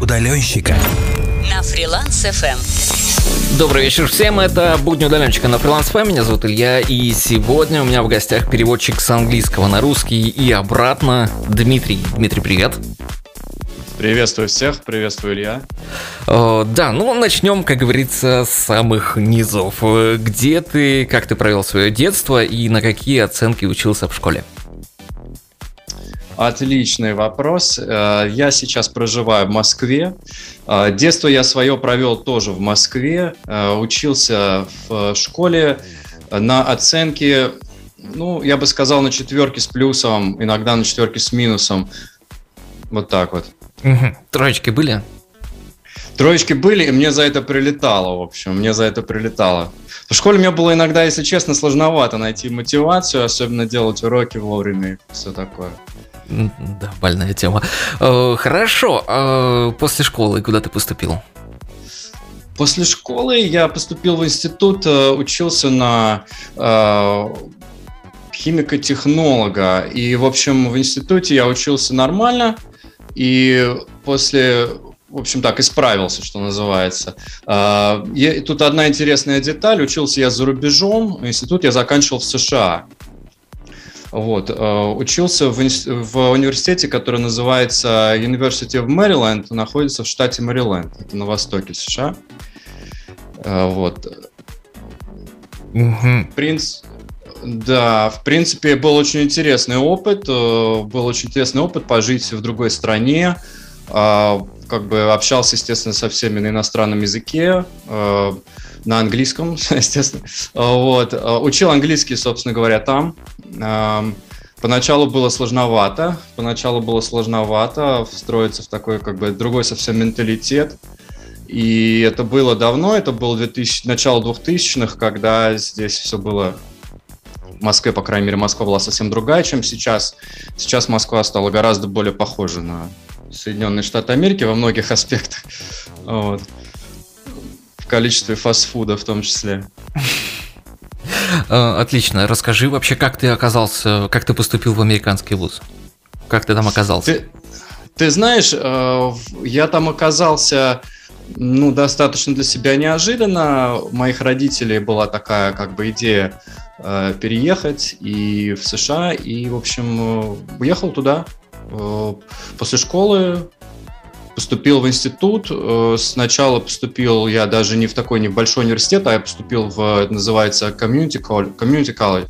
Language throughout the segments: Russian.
удаленщика на фриланс FM. Добрый вечер всем, это Будни удаленщика на фриланс ФМ, меня зовут Илья, и сегодня у меня в гостях переводчик с английского на русский и обратно Дмитрий. Дмитрий, привет. Приветствую всех, приветствую Илья. О, да, ну начнем, как говорится, с самых низов. Где ты, как ты провел свое детство и на какие оценки учился в школе? Отличный вопрос. Э, я сейчас проживаю в Москве. Э, детство я свое провел тоже в Москве. Э, учился в школе на оценке, ну, я бы сказал, на четверке с плюсом, иногда на четверке с минусом. Вот так вот. Угу. Троечки были? Троечки были, и мне за это прилетало, в общем, мне за это прилетало. В школе мне было иногда, если честно, сложновато найти мотивацию, особенно делать уроки вовремя и все такое. Да, больная тема. Э, хорошо, а после школы куда ты поступил? После школы я поступил в институт, э, учился на э, химико-технолога. И, в общем, в институте я учился нормально. И после в общем так, исправился, что называется. Тут одна интересная деталь. Учился я за рубежом. Институт я заканчивал в США. Вот. Э, учился в, в университете, который называется University of Maryland, находится в штате Мэриленд, это на востоке США. Э, вот. Угу. Принц... Да, в принципе, был очень интересный опыт. Э, был очень интересный опыт пожить в другой стране. Как бы общался, естественно, со всеми на иностранном языке на английском, естественно. Вот. Учил английский, собственно говоря, там. Поначалу было сложновато, поначалу было сложновато встроиться в такой как бы другой совсем менталитет. И это было давно, это было 2000, начало 2000-х, когда здесь все было в Москве, по крайней мере, Москва была совсем другая, чем сейчас. Сейчас Москва стала гораздо более похожа на Соединенные Штаты Америки во многих аспектах. Вот количестве фастфуда в том числе. Э, отлично. Расскажи вообще, как ты оказался, как ты поступил в американский вуз? Как ты там оказался? Ты, ты знаешь, э, я там оказался ну, достаточно для себя неожиданно. У моих родителей была такая как бы идея э, переехать и в США, и, в общем, уехал туда. После школы поступил в институт. Э, сначала поступил я даже не в такой небольшой университет, а я поступил в, это называется, community college, community college,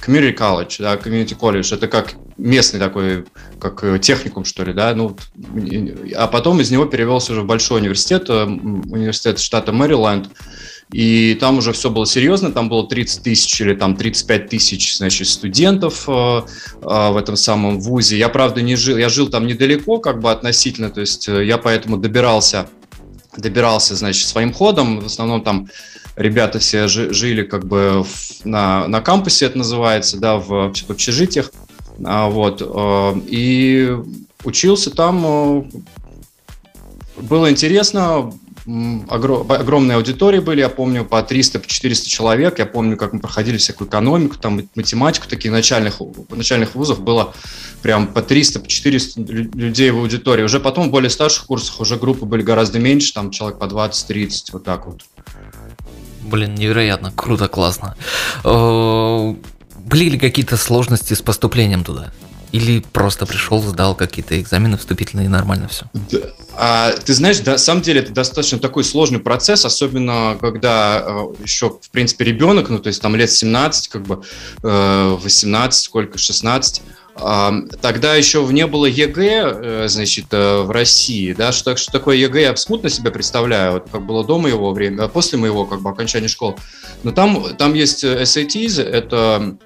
community college, да, community college. Это как местный такой, как э, техникум, что ли, да, ну, а потом из него перевелся уже в большой университет, э, университет штата Мэриленд, и там уже все было серьезно, там было 30 тысяч или там 35 тысяч, значит, студентов э, э, в этом самом вузе. Я, правда, не жил, я жил там недалеко, как бы относительно, то есть э, я поэтому добирался, добирался, значит, своим ходом. В основном там ребята все жили как бы на, на кампусе, это называется, да, в, в общежитиях. А, вот, э, и учился там, было интересно, огромные аудитории были, я помню, по 300-400 человек. Я помню, как мы проходили всякую экономику, там математику, таких начальных, начальных вузов было прям по 300-400 людей в аудитории. Уже потом в более старших курсах уже группы были гораздо меньше, там человек по 20-30, вот так вот. Блин, невероятно, круто, классно. Э, были ли какие-то сложности с поступлением туда? Или просто пришел, сдал какие-то экзамены вступительные и нормально все? А, ты знаешь, на самом деле это достаточно такой сложный процесс, особенно когда э, еще, в принципе, ребенок, ну, то есть там лет 17, как бы э, 18, сколько, 16, э, тогда еще не было ЕГЭ, э, значит, э, в России, да, что, что такое ЕГЭ, я смутно себе представляю, вот как было до моего времени, а после моего, как бы, окончания школы. Но там, там есть SATs, это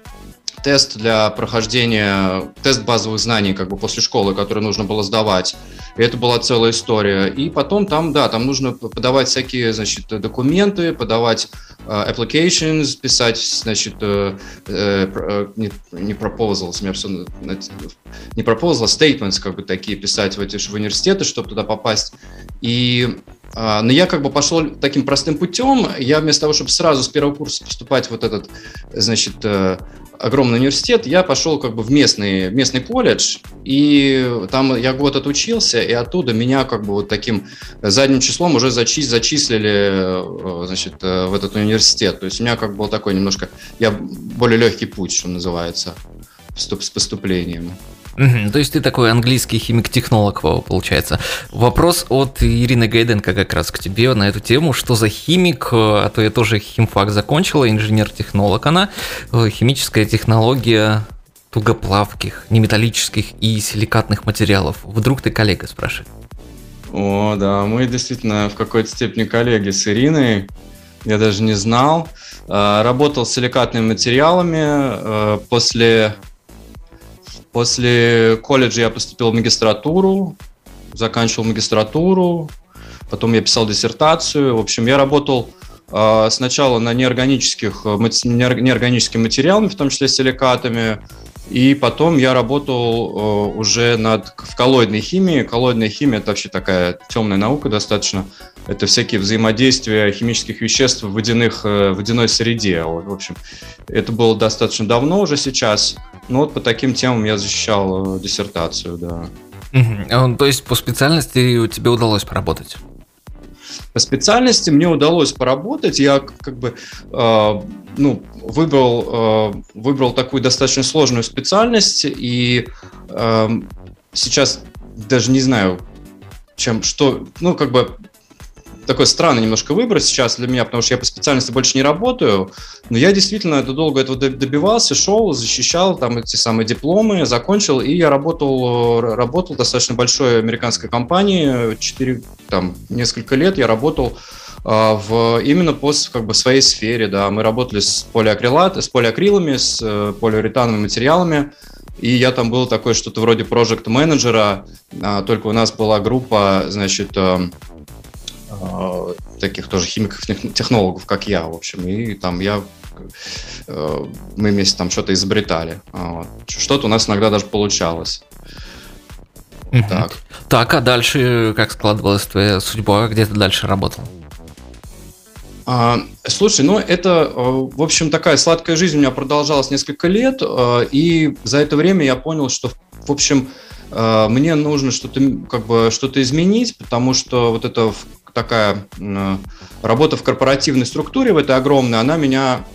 тест для прохождения, тест базовых знаний как бы после школы, который нужно было сдавать. И это была целая история. И потом там, да, там нужно подавать всякие, значит, документы, подавать uh, applications, писать, значит, uh, uh, не, не proposals, мне все, не proposals, а statements, как бы такие писать в эти в университеты, чтобы туда попасть. И а, но я как бы пошел таким простым путем. Я вместо того, чтобы сразу с первого курса поступать вот этот, значит, э, огромный университет, я пошел как бы в местный, местный колледж, и там я год отучился, и оттуда меня как бы вот таким задним числом уже зачи, зачислили э, значит, э, в этот университет. То есть у меня как бы был такой немножко, я более легкий путь, что называется, с поступлением. Угу, то есть ты такой английский химик-технолог, получается. Вопрос от Ирины Гайденко как раз к тебе на эту тему. Что за химик? А то я тоже химфак закончила, инженер-технолог она. Химическая технология тугоплавких, неметаллических и силикатных материалов. Вдруг ты коллега, спрашивает. О, да, мы действительно в какой-то степени коллеги с Ириной. Я даже не знал. А, работал с силикатными материалами. А, после После колледжа я поступил в магистратуру, заканчивал магистратуру, потом я писал диссертацию. В общем, я работал э, сначала на неорганических, э, неорганическими материалами, в том числе силикатами, и потом я работал э, уже над в коллоидной химией. Коллоидная химия это вообще такая темная наука достаточно. Это всякие взаимодействия химических веществ в водяных, э, водяной среде. В общем, это было достаточно давно уже сейчас. Ну вот по таким темам я защищал э, диссертацию, да. Угу. То есть по специальности тебе удалось поработать? По специальности мне удалось поработать. Я как бы э, ну, выбрал, э, выбрал такую достаточно сложную специальность и э, сейчас даже не знаю, чем что, ну как бы такой странный немножко выбор сейчас для меня, потому что я по специальности больше не работаю, но я действительно это долго этого добивался, шел, защищал там эти самые дипломы, закончил, и я работал, работал в достаточно большой американской компании, 4, там, несколько лет я работал а, в именно по как бы своей сфере, да, мы работали с полиакрилат, с полиакрилами, с э, полиуретановыми материалами, и я там был такой что-то вроде проект менеджера а, только у нас была группа, значит, э, Э, таких тоже химиков-технологов, как я, в общем, и там я э, мы вместе там что-то изобретали. Вот. Что-то у нас иногда даже получалось. Так. так, а дальше как складывалась твоя судьба? Где ты дальше работал? А, слушай, ну это, э, в общем, такая сладкая жизнь у меня продолжалась несколько лет, и за это время я понял, что, в общем, мне нужно что-то как бы что-то изменить, потому что вот это такая работа в корпоративной структуре, в этой огромной, она меня,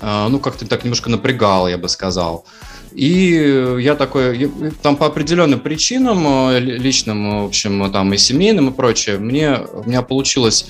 а, ну, как-то так немножко напрягала, я бы сказал. И я такой, там по определенным причинам, э, личным, в общем, там и семейным и прочее, мне, у меня получилось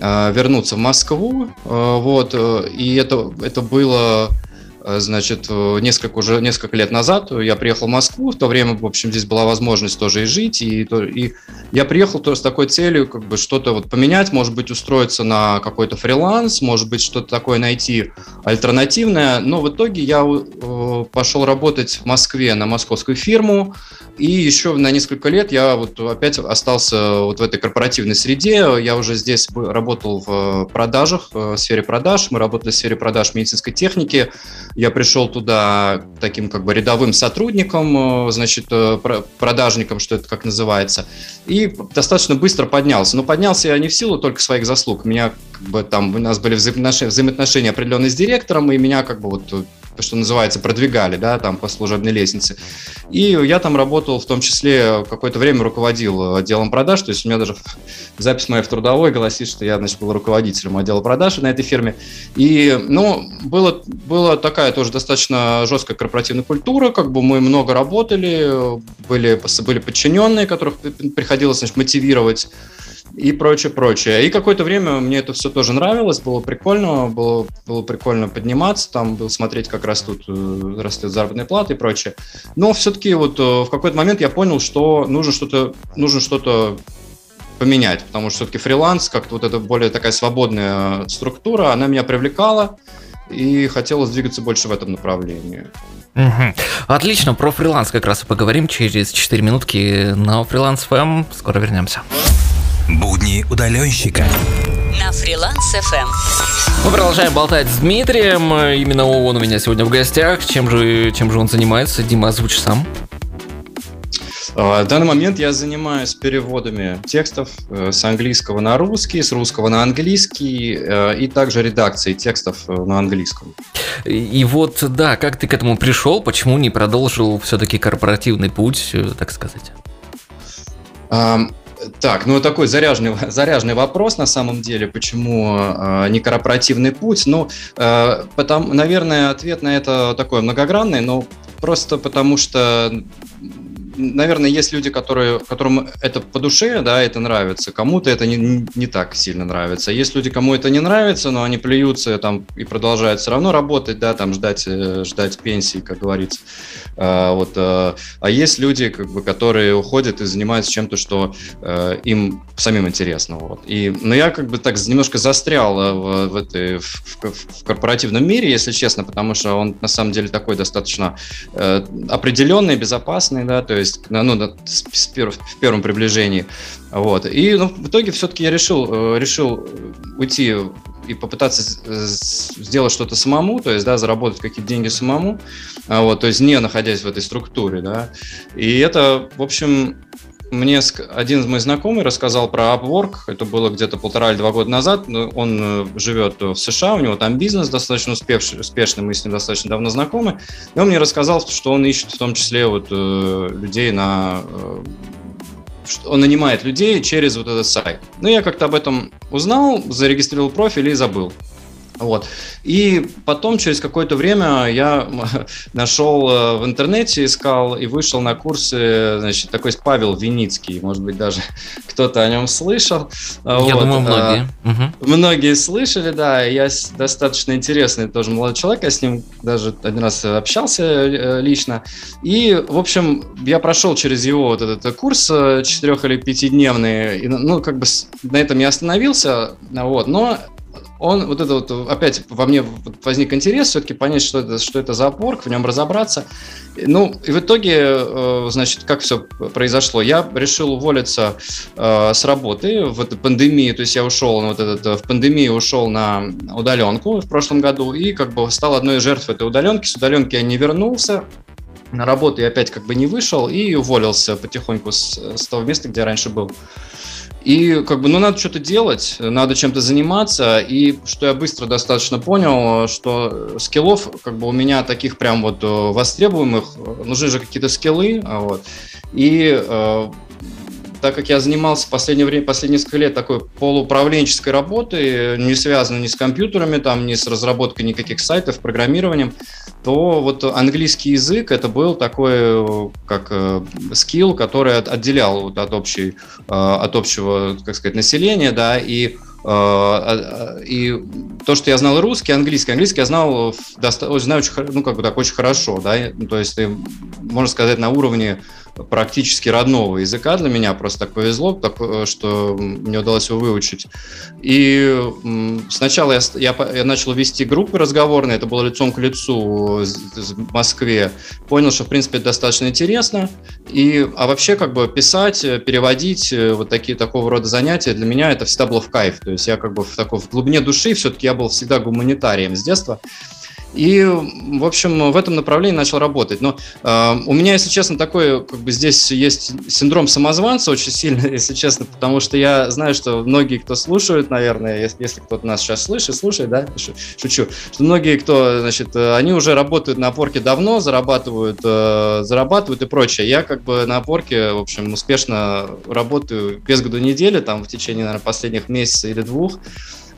а, вернуться в Москву, э, вот, э, и это, это было Э, значит, э, несколько уже несколько лет назад я приехал в Москву, в то время, в общем, здесь была возможность тоже и жить, и, и я приехал тоже с такой целью, как бы что-то вот поменять, может быть, устроиться на какой-то фриланс, может быть, что-то такое найти альтернативное, но в итоге я э, пошел работать в Москве на московскую фирму, и еще на несколько лет я вот опять остался вот в этой корпоративной среде, я уже здесь работал в продажах, в сфере продаж, мы работали в сфере продаж медицинской техники, я пришел туда таким как бы рядовым сотрудником, э, значит, э, продажником, что это как называется, и достаточно быстро поднялся. Но поднялся я не в силу только своих заслуг. Меня как бы там, у нас были взаимоотношения, взаимоотношения определенные с директором, и меня как бы вот что называется, продвигали, да, там по служебной лестнице. И я там работал, в том числе какое-то время руководил отделом продаж, то есть у меня даже запись моя в трудовой гласит, что я, значит, был руководителем отдела продаж на этой фирме. И, ну, было, была такая тоже достаточно жесткая корпоративная культура, как бы мы много работали, были, были подчиненные, которых приходилось, значит, мотивировать и прочее, прочее. И какое-то время мне это все тоже нравилось, было прикольно, было, было прикольно подниматься, там был смотреть, как растут, э, растет заработная плата и прочее. Но все-таки вот э, в какой-то момент я понял, что нужно что-то, нужно что-то поменять, потому что все-таки фриланс, как-то вот эта более такая свободная структура, она меня привлекала, и хотелось двигаться больше в этом направлении. Угу. Отлично, про фриланс как раз и поговорим через 4 минутки на фриланс ФМ. Скоро вернемся. Будни удаленщика. На фриланс FM. Мы продолжаем болтать с Дмитрием. Именно он у меня сегодня в гостях. Чем же, чем же он занимается? Дима, озвучь сам. В данный момент я занимаюсь переводами текстов с английского на русский, с русского на английский и также редакцией текстов на английском. И вот, да, как ты к этому пришел, почему не продолжил все-таки корпоративный путь, так сказать? Так, ну такой заряженный, заряженный вопрос на самом деле, почему э, не корпоративный путь. Ну, э, потому, наверное, ответ на это такой многогранный, но просто потому что наверное, есть люди, которые, которым это по душе, да, это нравится, кому-то это не, не так сильно нравится. Есть люди, кому это не нравится, но они плюются там и продолжают все равно работать, да, там ждать, э, ждать пенсии, как говорится. А, вот, а, а есть люди, как бы, которые уходят и занимаются чем-то, что а, им самим интересно. Вот. И, но я как бы так немножко застрял в, в, этой, в, в корпоративном мире, если честно, потому что он на самом деле такой достаточно э, определенный, безопасный, да, то есть ну, с, с перв, в первом приближении. Вот. И ну, в итоге все-таки я решил, э, решил уйти и попытаться сделать что-то самому, то есть, да, заработать какие-то деньги самому, а вот, то есть не находясь в этой структуре, да. И это, в общем, мне один из моих знакомых рассказал про Upwork, это было где-то полтора или два года назад, он э, живет в США, у него там бизнес достаточно успешный, успешный мы с ним достаточно давно знакомы, и он мне рассказал, что он ищет в том числе вот э, людей на э, он нанимает людей через вот этот сайт. Ну, я как-то об этом узнал, зарегистрировал профиль и забыл. Вот. И потом, через какое-то время, я нашел э, в интернете, искал и вышел на курсы, значит, такой Павел Виницкий, может быть, даже кто-то о нем слышал. Я вот. думаю, многие. угу. Многие слышали, да, я достаточно интересный тоже молодой человек, я с ним даже один раз общался э, лично. И, в общем, я прошел через его вот этот курс четырех или пятидневный, и, ну, как бы на этом я остановился, вот, но он вот это вот опять во мне возник интерес все-таки понять, что это, что это за опорк, в нем разобраться. Ну, и в итоге, э, значит, как все произошло? Я решил уволиться э, с работы в этой пандемии, то есть я ушел, вот этот, в пандемию ушел на удаленку в прошлом году и как бы стал одной из жертв этой удаленки. С удаленки я не вернулся, на работу я опять как бы не вышел и уволился потихоньку с, с того места, где я раньше был. И как бы, ну, надо что-то делать, надо чем-то заниматься. И что я быстро достаточно понял, что скиллов как бы у меня таких прям вот э, востребуемых, э, нужны же какие-то скиллы. А вот. И э, так как я занимался последнее время, последние несколько лет такой полууправленческой работой, не связанной ни с компьютерами, там, ни с разработкой никаких сайтов, программированием, то вот английский язык это был такой как э, скилл, который отделял вот от, общей, э, от общего, как сказать, населения, да, и э, и то, что я знал русский, английский, английский я знал, знаю очень, ну, как бы так, очень хорошо, да, то есть, можно сказать, на уровне практически родного языка для меня. Просто так повезло, так, э, что мне удалось его выучить. И сначала я, я, я начал вести группы разговорные, это было лицом к лицу в Москве. Понял, что, в принципе, это достаточно интересно. И, а вообще, как бы писать, э, переводить, э, вот такие такого рода занятия, для меня это всегда было в кайф. То есть я как бы в, такой, в глубине души все-таки я был всегда гуманитарием с детства. И, в общем, в этом направлении начал работать. Но э, у меня, если честно, такой, как бы здесь есть синдром самозванца очень сильно, если честно, потому что я знаю, что многие, кто слушают, наверное, если, если кто-то нас сейчас слышит, слушает, да, шучу, что многие, кто, значит, э, они уже работают на опорке давно, зарабатывают, э, зарабатывают и прочее. Я как бы на опорке, в общем, успешно работаю без году недели, там в течение, наверное, последних месяца или двух.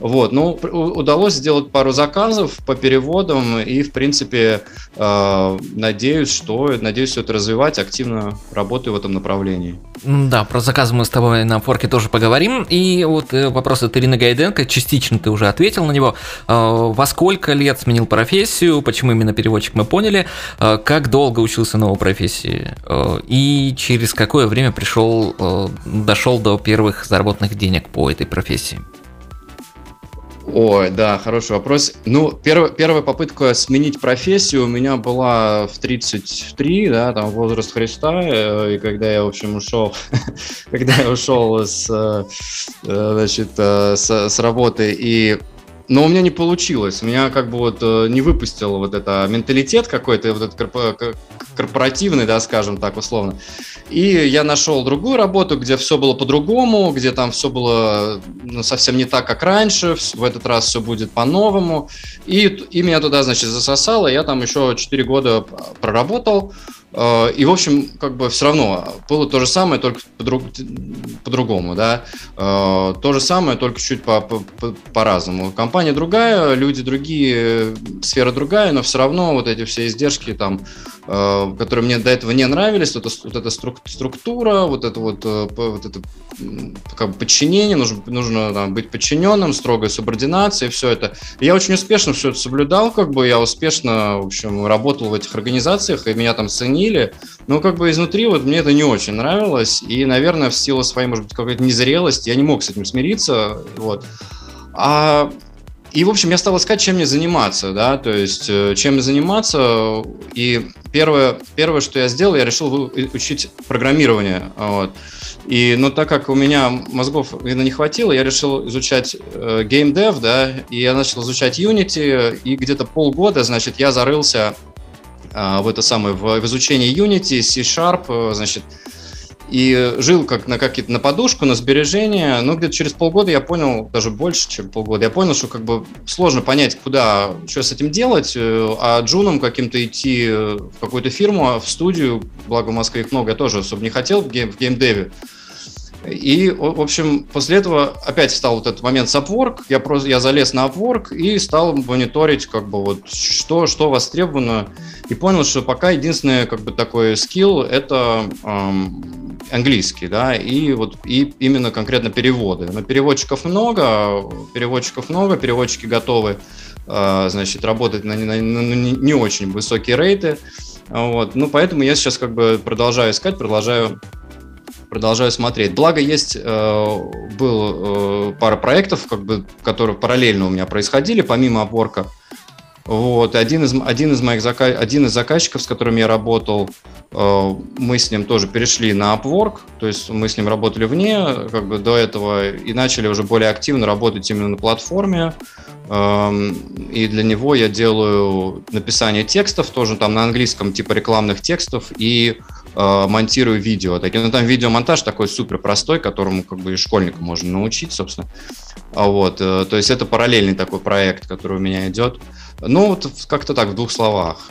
Вот, ну, удалось сделать пару заказов по переводам и, в принципе, э, надеюсь, что, надеюсь, все это развивать, активно работаю в этом направлении. Да, про заказы мы с тобой на форке тоже поговорим. И вот э, вопрос от Ирины Гайденко, частично ты уже ответил на него. Э, во сколько лет сменил профессию, почему именно переводчик, мы поняли. Э, как долго учился новой профессии и через какое время пришел, дошел до первых заработных денег по этой профессии? Ой, да, хороший вопрос. Ну, первая, первая попытка сменить профессию у меня была в 33, да, там возраст Христа, э, и когда я, в общем, ушел, когда я ушел с, э, значит, э, с, с работы и но у меня не получилось. Меня как бы вот э, не выпустил вот это менталитет какой-то, вот этот корпоративный, да, скажем так, условно. И я нашел другую работу, где все было по-другому, где там все было ну, совсем не так, как раньше, в этот раз все будет по-новому. И, и меня туда, значит, засосало, я там еще 4 года проработал, и, в общем, как бы все равно было то же самое, только по-другому, да. Э, то же самое, только чуть по-разному. Компания другая, люди другие, сфера другая, но все равно вот эти все издержки там, э, которые мне до этого не нравились, вот, вот эта структура, вот это вот, вот это как бы подчинение, нужно, нужно там, быть подчиненным, строгая субординация, все это. И я очень успешно все это соблюдал, как бы я успешно, в общем, работал в этих организациях, и меня там ценили. Но как бы изнутри вот мне это не очень нравилось. И, наверное, в силу своей, может быть, какой-то незрелости я не мог с этим смириться. Вот. А и, в общем, я стал искать, чем мне заниматься, да, то есть, э, чем заниматься. И первое, первое, что я сделал, я решил учить программирование. Вот. И, но так как у меня мозгов видно, не хватило, я решил изучать э, Game Dev, да, и я начал изучать Unity, и где-то полгода, значит, я зарылся а, в это самое, в, в изучении Unity, C-Sharp, э, значит, и жил как на какие-то на подушку, на сбережения. Но где-то через полгода я понял, даже больше, чем полгода, я понял, что как бы сложно понять, куда, что с этим делать, э, а джуном каким-то идти в какую-то фирму, в студию, благо в Москве их много, я тоже особо не хотел в, гейм, в геймдеве. И, в общем, после этого опять стал вот этот момент с Upwork. Я просто я залез на Upwork и стал мониторить, как бы вот что, что востребовано. И понял, что пока единственный как бы такой скилл это эм, английский, да, и вот и именно конкретно переводы. Но переводчиков много, переводчиков много, переводчики готовы, э, значит, работать на, на, на, на не очень высокие рейты. Вот. Ну, поэтому я сейчас как бы продолжаю искать, продолжаю продолжаю смотреть. Благо есть э, был э, пара проектов, как бы, которые параллельно у меня происходили, помимо опорка. Вот, один из, один из моих зака... один из заказчиков, с которым я работал, э, мы с ним тоже перешли на Upwork, то есть мы с ним работали вне, как бы до этого, и начали уже более активно работать именно на платформе. Э, и для него я делаю написание текстов, тоже там на английском, типа рекламных текстов, и э, монтирую видео. Так, ну, там видеомонтаж такой супер простой, которому как бы и школьника можно научить, собственно. А вот, э, то есть это параллельный такой проект, который у меня идет. Ну, вот как-то так, в двух словах.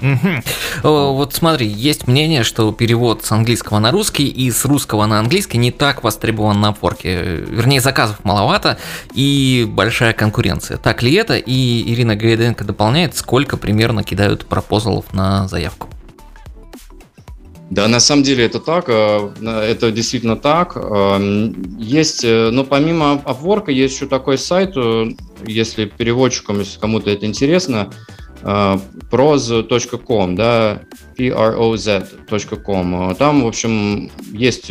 Угу. Вот смотри, есть мнение, что перевод с английского на русский и с русского на английский не так востребован на опорке. Вернее, заказов маловато и большая конкуренция. Так ли это? И Ирина Гайденко дополняет, сколько примерно кидают пропозалов на заявку. Да, на самом деле это так, э, это действительно так. Эм, есть, э, но помимо Upwork есть еще такой сайт, э, если переводчикам, если кому-то это интересно, proz.com, да, proz.com. Там, в общем, есть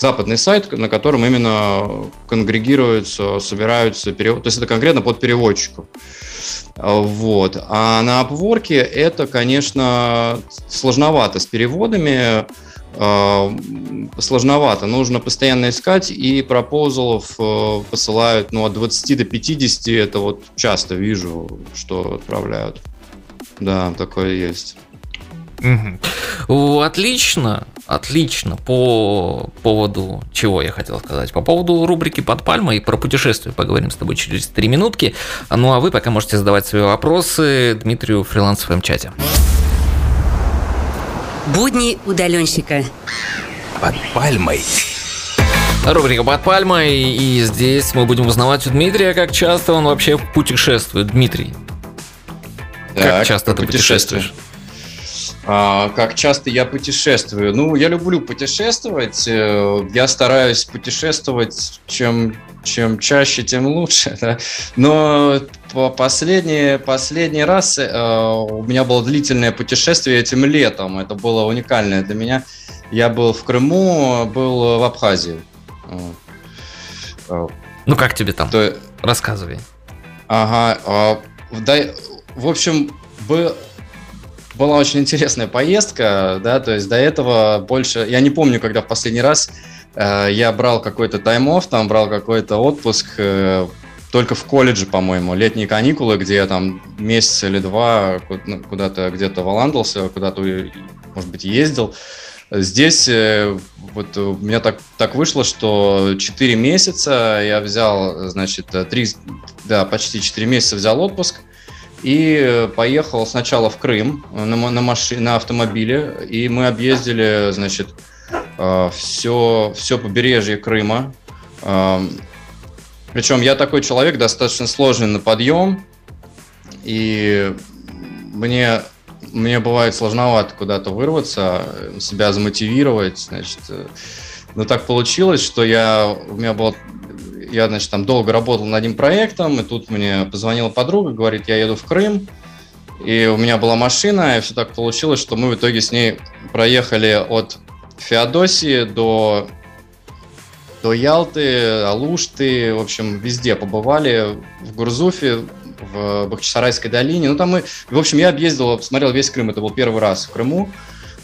западный сайт, на котором именно конгрегируются, собираются перевод. То есть это конкретно под переводчиков. Вот. А на Upwork это, конечно, сложновато с переводами. А, сложновато. Нужно постоянно искать, и пропозалов э, посылают ну, от 20 до 50. Это вот часто вижу, что отправляют. Да, такое есть. Угу. Отлично, отлично. По поводу чего я хотел сказать? По поводу рубрики «Под пальмой» и про путешествие поговорим с тобой через три минутки. Ну а вы пока можете задавать свои вопросы Дмитрию в фрилансовом чате. Будни удаленщика. Под пальмой. Рубрика «Под пальмой», и здесь мы будем узнавать у Дмитрия, как часто он вообще путешествует. Дмитрий, так, как часто ты путешествуешь? Как часто я путешествую? Ну, я люблю путешествовать. Э, я стараюсь путешествовать чем, чем чаще, тем лучше. Да? Но последний, последний раз э, у меня было длительное путешествие этим летом. Это было уникальное для меня. Я был в Крыму, был в Абхазии. Ну, как тебе там? То... Рассказывай. Ага. А, да, в общем, был была очень интересная поездка, да, то есть до этого больше, я не помню, когда в последний раз э, я брал какой-то time off, там брал какой-то отпуск, э, только в колледже, по-моему, летние каникулы, где я там месяц или два ну, куда-то где-то валандался, куда-то, может быть, ездил. Здесь э, вот у меня так, так вышло, что 4 месяца я взял, значит, 3, да, почти 4 месяца взял отпуск и поехал сначала в Крым на, на, машине, на автомобиле, и мы объездили, значит, все, все побережье Крыма, причем я такой человек достаточно сложный на подъем, и мне, мне бывает сложновато куда-то вырваться, себя замотивировать, значит. Но так получилось, что я, у меня был, я, значит, там долго работал над одним проектом, и тут мне позвонила подруга, говорит, я еду в Крым, и у меня была машина, и все так получилось, что мы в итоге с ней проехали от Феодосии до до Ялты, Алушты, в общем, везде побывали, в Гурзуфе, в Бахчисарайской долине. Ну, там мы, в общем, я объездил, посмотрел весь Крым, это был первый раз в Крыму.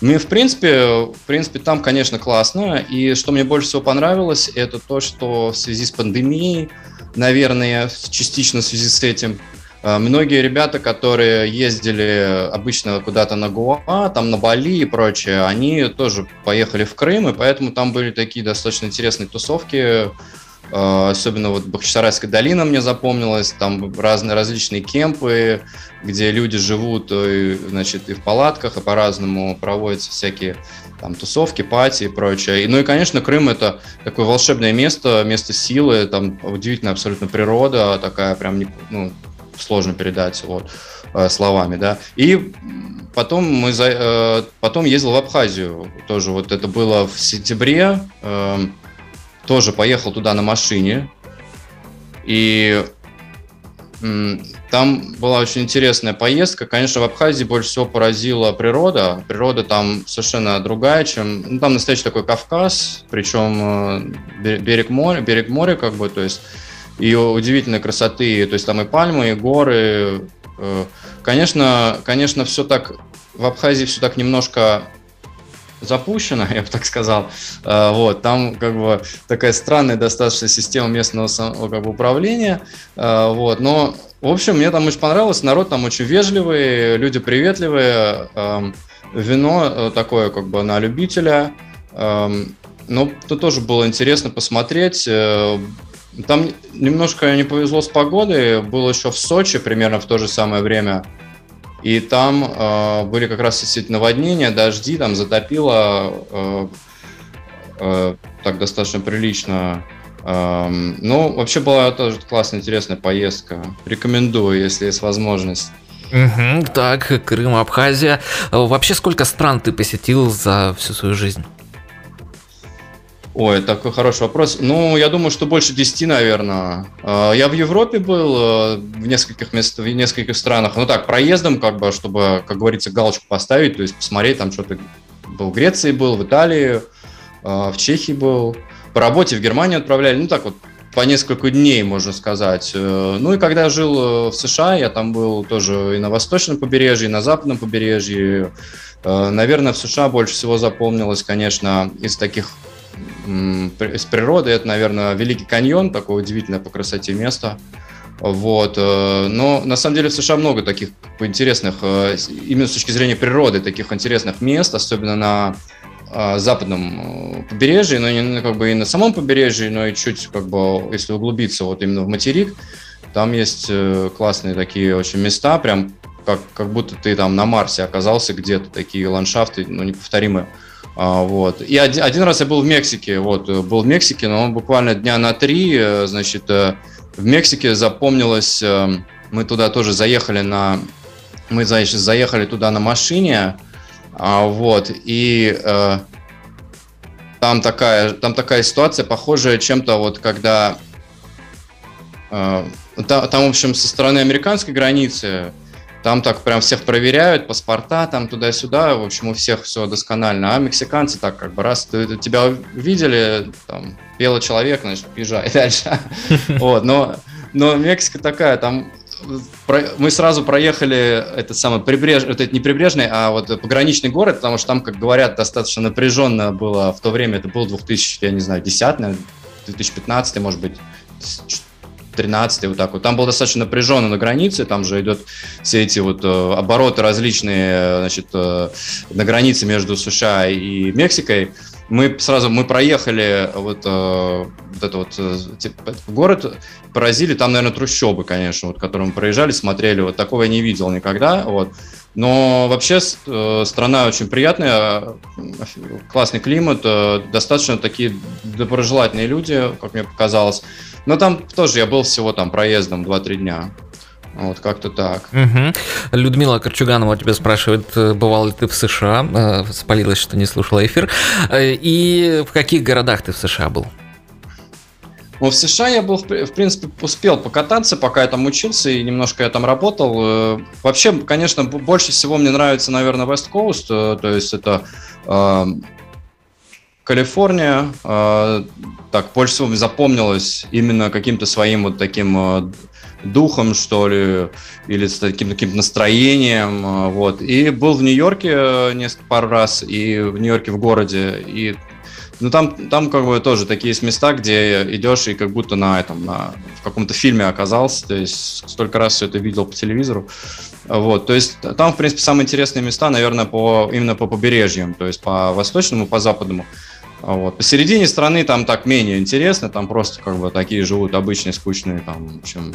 Ну в принципе, в принципе, там, конечно, классно. И что мне больше всего понравилось, это то, что в связи с пандемией, наверное, частично в связи с этим, Э, многие ребята, которые ездили обычно куда-то на Гуа, там на Бали и прочее, они тоже поехали в Крым, и поэтому там были такие достаточно интересные тусовки, особенно вот Бахчисарайская долина мне запомнилась, там разные различные кемпы, где люди живут, и, значит, и в палатках, и по-разному проводятся всякие там тусовки, пати и прочее. ну и, конечно, Крым это такое волшебное место, место силы, там удивительная абсолютно природа, такая прям, ну, сложно передать вот, э, словами, да. И потом мы за, э, потом ездил в Абхазию, тоже вот это было в сентябре, эм, тоже поехал туда на машине, и там была очень интересная поездка. Конечно, в Абхазии больше всего поразила природа. Природа там совершенно другая, чем... Ну, там настоящий такой Кавказ, причем э, берег моря, берег моря как бы, то есть и удивительной красоты. То есть там и пальмы, и горы. Э, конечно, конечно, все так в Абхазии все так немножко запущено, я бы так сказал. Э, вот, там как бы такая странная достаточно система местного как бы, управления. Э, вот, но, в общем, мне там очень понравилось. Народ там очень вежливый, люди приветливые. Эм, вино такое как бы на любителя. Эм, ну, это тоже было интересно посмотреть. Там немножко не повезло с погодой. Был еще в Сочи примерно в то же самое время. И там э, были как раз действительно наводнения, дожди, там затопило э, э, так достаточно прилично. Э, ну, вообще была тоже классная, интересная поездка. Рекомендую, если есть возможность. Угу, так, Крым, Абхазия. Вообще, сколько стран ты посетил за всю свою жизнь? Ой, такой хороший вопрос. Ну, я думаю, что больше 10, наверное. А, я в Европе был, э, в нескольких местах, в нескольких странах. Ну так, проездом, как бы, чтобы, как говорится, галочку поставить, то есть посмотреть, там что-то был в Греции, был в Италии, а, в Чехии был. По работе в Германию отправляли. Ну так вот, по несколько дней, можно сказать. Э, ну и когда я жил э, в США, я там был тоже и на восточном побережье, и на западном побережье. Наверное, в США больше всего запомнилось, конечно, из таких из природы. Это, наверное, Великий каньон, такое удивительное по красоте место. Вот. Э, но на самом деле в США много таких интересных, э, именно с точки зрения природы, таких интересных мест, особенно на э, западном побережье, но не как бы и на самом побережье, но и чуть как бы, если углубиться вот именно в материк, там есть классные такие очень места, прям как, как будто ты там на Марсе оказался где-то, такие ландшафты, ну, неповторимые. А, вот. И один, один раз я был в Мексике, вот, был в Мексике, но буквально дня на три, э, значит, э, в Мексике запомнилось, э, мы туда тоже заехали на, мы, значит, заехали туда на машине, а, вот, и там такая, там такая ситуация, похожая чем-то вот, когда там, там, в общем, со стороны американской границы там так прям всех проверяют, паспорта там туда-сюда, в общем, у всех все досконально. А мексиканцы так как бы раз ты, тебя увидели, там, белый человек, значит, езжай дальше. Вот, но, но Мексика такая, там мы сразу проехали этот самый прибреж, это не прибрежный, а вот пограничный город, потому что там, как говорят, достаточно напряженно было в то время, это был 2000, я не знаю, 10, наверное, 2015, может быть, 13 вот так вот. Там было достаточно напряженно на границе, там же идет все эти вот э, обороты различные, значит, э, на границе между США и Мексикой. Мы сразу, мы проехали вот, э, вот это вот типа, город, поразили, там, наверное, трущобы, конечно, вот, которые мы проезжали, смотрели, вот такого я не видел никогда, вот. Но вообще э, страна очень приятная, классный климат, э, достаточно такие доброжелательные люди, как мне показалось. Но там тоже я был всего там проездом 2-3 дня. Вот как-то так. Угу. Людмила Корчуганова тебя спрашивает, э, бывал ли ты в США? Спалилась, что не слушала эфир. И в каких городах ты в США был? Ну, в США я был, в принципе, успел покататься, пока я там учился и немножко я там работал. Э, вообще, конечно, больше всего мне нравится, наверное, West Coast, э, то есть это э, Калифорния. Э, так, больше всего запомнилось именно каким-то своим вот таким э, духом, что ли, или с таким каким-то настроением, э, вот. И был в Нью-Йорке несколько пару раз, и в Нью-Йорке в городе, и ну, там, там как бы тоже такие есть места, где идешь и как будто на этом, на, в каком-то фильме оказался, то есть столько раз все это видел по телевизору. Вот, то есть там, в принципе, самые интересные места, наверное, по, именно по побережьям, то есть по восточному, по западному. Вот. Посередине страны там так менее интересно, там просто как бы такие живут обычные скучные, там, в общем,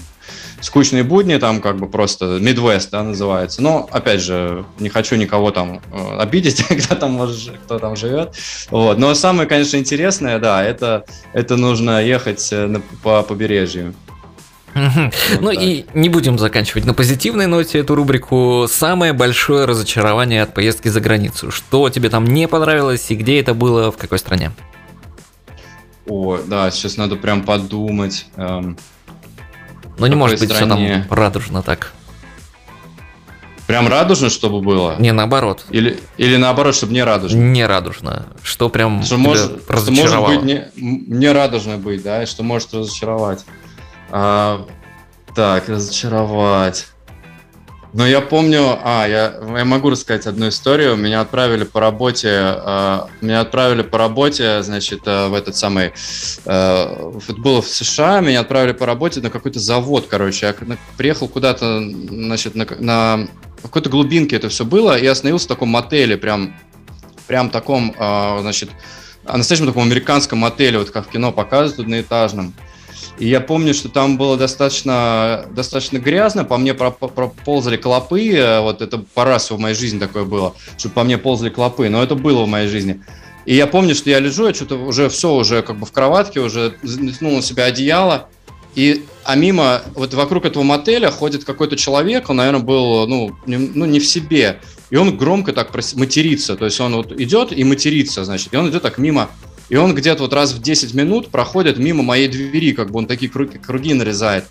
скучные будни, там как бы просто Midwest, да, называется. Но, опять же, не хочу никого там э, обидеть, кто там, может, кто там живет. Вот. Но самое, конечно, интересное, да, это, это нужно ехать э, на, по побережью. Ну и не будем заканчивать на позитивной ноте эту рубрику. Самое большое разочарование от поездки за границу. Что тебе там не понравилось и где это было, в какой стране? О, да, сейчас надо прям подумать. Эм, ну не может быть все там радужно так. Прям радужно, чтобы было? Не, наоборот. Или, или наоборот, чтобы не радужно? Не радужно. Что прям что может, что может быть не, не радужно быть, да, и что может разочаровать. А, так, разочаровать. Но я помню, а, я, я могу рассказать одну историю. Меня отправили по работе, э, меня отправили по работе, значит, э, в этот самый, э, это в США, меня отправили по работе на какой-то завод, короче. Я приехал куда-то, значит, на, на какой-то глубинке это все было, и остановился в таком мотеле, прям, прям таком, э, значит, настоящем таком американском мотеле, вот как в кино показывают, одноэтажном. И я помню, что там было достаточно, достаточно грязно, по мне проползали клопы, э, вот это по раз в моей жизни такое было, что по мне ползали клопы, но это было в моей жизни. И я помню, что я лежу, я что-то уже все, уже как бы в кроватке, уже натянул на себя одеяло, и, а мимо, вот вокруг этого мотеля ходит какой-то человек, он, наверное, был, ну, не, ну, не в себе, и он громко так матерится, то есть он вот идет и матерится, значит, и он идет так мимо и он где-то вот раз в 10 минут проходит мимо моей двери, как бы он такие круги, круги нарезает.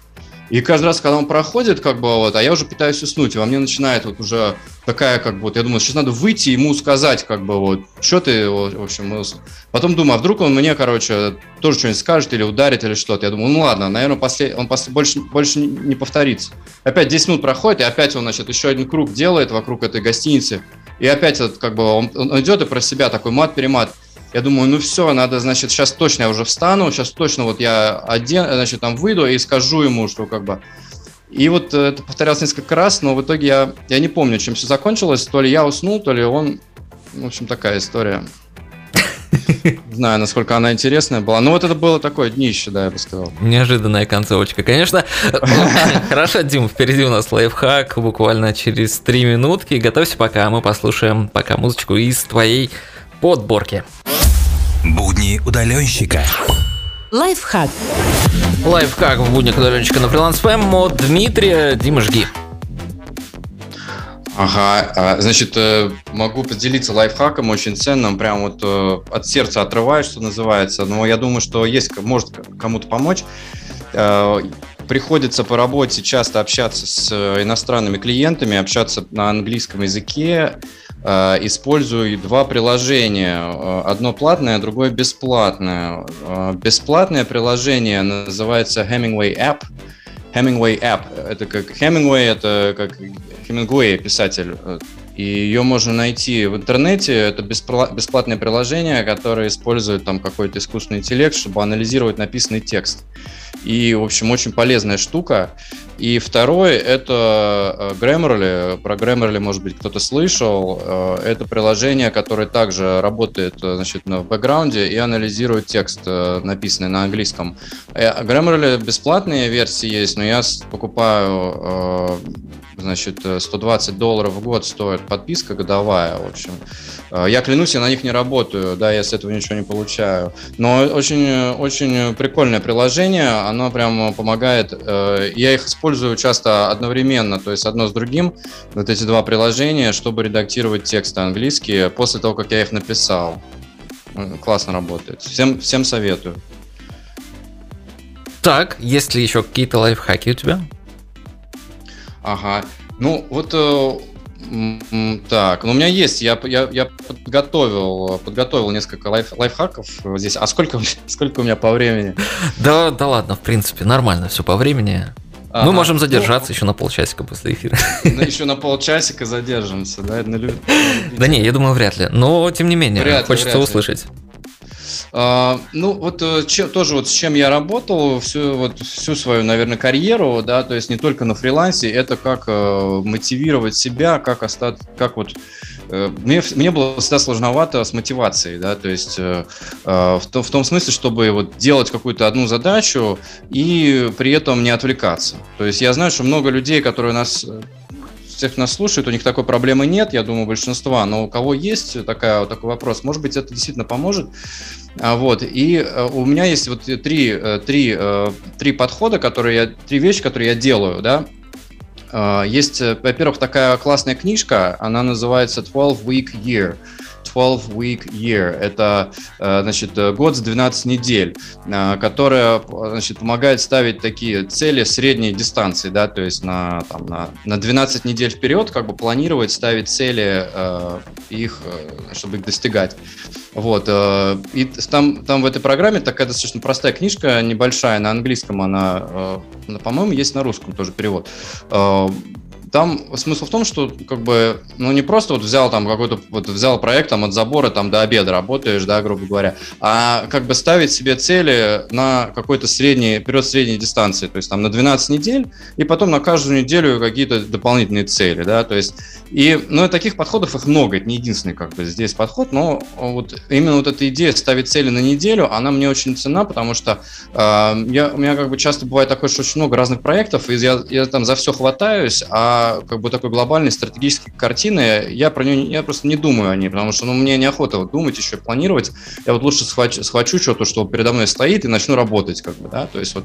И каждый раз, когда он проходит, как бы вот, а я уже пытаюсь уснуть, и во мне начинает вот уже такая, как бы, вот, я думаю, сейчас надо выйти ему сказать, как бы, вот, что ты, в общем, потом думаю, а вдруг он мне, короче, тоже что-нибудь скажет или ударит или что-то. Я думаю, ну ладно, наверное, после, он после, больше, больше не повторится. Опять 10 минут проходит, и опять он, значит, еще один круг делает вокруг этой гостиницы, и опять, вот, как бы, он, он идет и про себя такой мат-перемат. Я думаю, ну все, надо, значит, сейчас точно я уже встану, сейчас точно вот я один, значит, там выйду и скажу ему, что как бы... И вот э, это повторялось несколько раз, но в итоге я, я не помню, чем все закончилось. То ли я уснул, то ли он... В общем, такая история. Не знаю, насколько она интересная была. Ну, вот это было такое днище, да, я бы сказал. Неожиданная концовочка, конечно. Хорошо, Дим, впереди у нас лайфхак буквально через три минутки. Готовься пока, мы послушаем пока музычку из твоей подборки. Будни удаленщика. Лайфхак. Лайфхак в будни удаленщика на фриланс ФМ от Дмитрия. Дима, жги. Ага, а, значит, э, могу поделиться лайфхаком очень ценным, прям вот э, от сердца отрываюсь, что называется. Но я думаю, что есть, может кому-то помочь. Э, приходится по работе часто общаться с иностранными клиентами, общаться на английском языке, использую два приложения. Э, одно платное, другое бесплатное. Э, бесплатное приложение называется Hemingway App. Hemingway App. Это как Hemingway, это как Hemingway писатель. и ее можно найти в интернете. Это бесплатное приложение, которое использует там какой-то искусственный интеллект, чтобы анализировать написанный текст. И, в общем, очень полезная штука. И второе – это э, Grammarly. Про Grammarly, может быть, кто-то слышал. Э, это приложение, которое также работает э, значит, в бэкграунде и анализирует текст, написанный на английском. Grammarly бесплатные версии есть, но я покупаю значит, 120 долларов в год стоит подписка годовая, в общем. Я клянусь, я на них не работаю, да, я с этого ничего не получаю. Но очень, очень прикольное приложение, оно прям помогает. Я их использую использую часто одновременно, то есть одно с другим, вот эти два приложения, чтобы редактировать тексты английские после того, как я их написал. Классно работает. Всем, всем советую. Так, есть ли еще какие-то лайфхаки у тебя? Ага. Ну, вот э, так, ну у меня есть, я, я, я подготовил, подготовил несколько лайф, лайфхаков здесь. А сколько, сколько у меня по времени? Да, да ладно, в принципе, нормально все по времени. Ага. Мы можем задержаться ну, еще на полчасика после эфира. Ну, еще на полчасика задержимся, да? Да не, я думаю, вряд ли. Но, тем не менее, вряд хочется вряд услышать. А, ну, вот э, чем, тоже вот с чем я работал всю, вот, всю свою, наверное, карьеру, да, то есть не только на фрилансе, это как э, мотивировать себя, как остаться, как вот Э, мне, мне было всегда сложновато с мотивацией, да, то есть э, э, в, том, в том смысле, чтобы вот делать какую-то одну задачу и при этом не отвлекаться. То есть я знаю, что много людей, которые нас всех нас слушают, у них такой проблемы нет, я думаю, большинства, но у кого есть такая, такой вопрос, может быть, это действительно поможет. А, вот, и у меня есть вот три, три, три подхода, которые я, три вещи, которые я делаю, да, а, есть, э, во-первых, такая классная книжка, она называется 12 Week Year. 12 Week Year. Это, э, значит, год с 12 недель, э, которая, значит, помогает ставить такие цели средней дистанции, да, то есть на, там, на, на 12 недель вперед как бы планировать, ставить цели, их, чтобы их достигать. Вот, и там, там в этой программе такая достаточно простая книжка, небольшая, на английском она, по-моему, есть на русском тоже перевод там смысл в том, что как бы, ну не просто вот взял там какой-то, вот взял проект там от забора там до обеда работаешь, да, грубо говоря, а как бы ставить себе цели на какой-то средний, период средней дистанции, то есть там на 12 недель, и потом на каждую неделю какие-то дополнительные цели, да, то есть, и, ну, таких подходов их много, это не единственный как бы здесь подход, но вот именно вот эта идея ставить цели на неделю, она мне очень цена, потому что э, я, у меня как бы часто бывает такое, что очень много разных проектов, и я, я там за все хватаюсь, а как бы такой глобальной стратегической картины, я про нее я просто не думаю о ней, потому что ну, мне неохота вот думать еще, планировать. Я вот лучше схвачу, схвачу что-то, что передо мной стоит, и начну работать, как бы, да, то есть вот.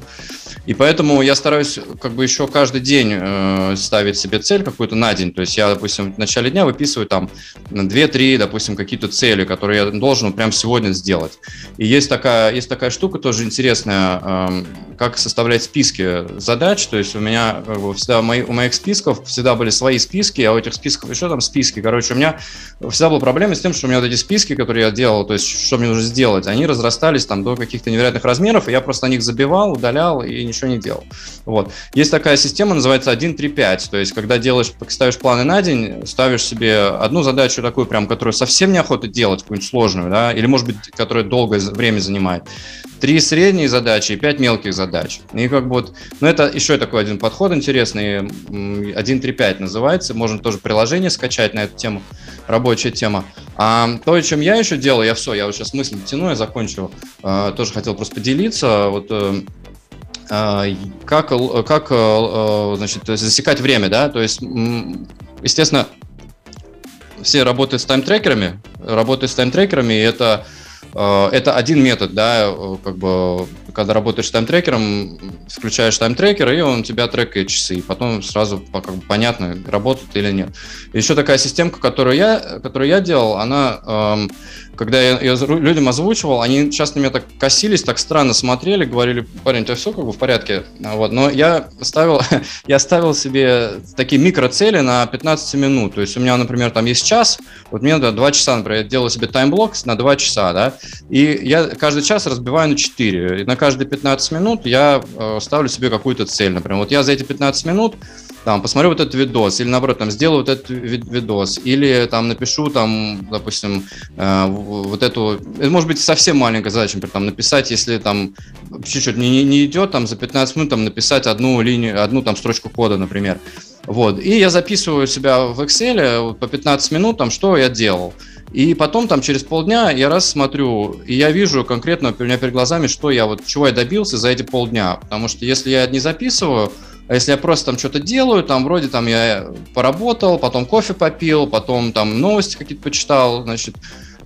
И поэтому я стараюсь как бы еще каждый день э, ставить себе цель какую-то на день. То есть я, допустим, в начале дня выписываю там на 2-3, допустим, какие-то цели, которые я должен прямо сегодня сделать. И есть такая, есть такая штука тоже интересная, э, как составлять списки задач. То есть у меня как бы, всегда мои, у моих списков всегда были свои списки, а у этих списков еще там списки. Короче, у меня всегда была проблема с тем, что у меня вот эти списки, которые я делал, то есть что мне нужно сделать, они разрастались там до каких-то невероятных размеров, и я просто на них забивал, удалял и ничего не делал. Вот. Есть такая система, называется 1.3.5, то есть когда делаешь, ставишь планы на день, ставишь себе одну задачу такую прям, которую совсем неохота делать, какую-нибудь сложную, да, или может быть, которая долгое время занимает три средние задачи и пять мелких задач. И как бы вот, ну это еще такой один подход интересный, 1.3.5 называется, можно тоже приложение скачать на эту тему, рабочая тема. А то, чем я еще делаю, я все, я вот сейчас мысль тяну, я закончу, а, тоже хотел просто поделиться, вот э, а, как, как э, значит, засекать время, да, то есть, естественно, все работают с тайм-трекерами, работают с тайм-трекерами, и это Э, это один метод, да, э, как бы, когда работаешь с тайм-трекером, включаешь тайм-трекер, и он тебя трекает часы, и потом сразу как бы, понятно, работает или нет. Еще такая системка, которую я, которую я делал, она эм, когда я, я людям озвучивал, они часто меня так косились, так странно смотрели, говорили, парень, у тебя все как бы в порядке. Вот. Но я ставил, я ставил себе такие микроцели на 15 минут. То есть у меня, например, там есть час, вот мне надо 2 часа, например, я делаю себе таймблок на 2 часа, да, и я каждый час разбиваю на 4. И на, каждые 15 минут я э, ставлю себе какую-то цель. Например, вот я за эти 15 минут там, посмотрю вот этот видос, или наоборот, там, сделаю вот этот видос, или там напишу, там, допустим, э, вот эту, это может быть совсем маленькая задача, например, там, написать, если там чуть-чуть не, не идет, там, за 15 минут, там, написать одну линию, одну там строчку кода, например. Вот, и я записываю себя в Excel по 15 минут, там, что я делал. И потом там через полдня я раз смотрю, и я вижу конкретно у меня перед глазами, что я вот, чего я добился за эти полдня. Потому что если я не записываю, а если я просто там что-то делаю, там вроде там я поработал, потом кофе попил, потом там новости какие-то почитал, значит,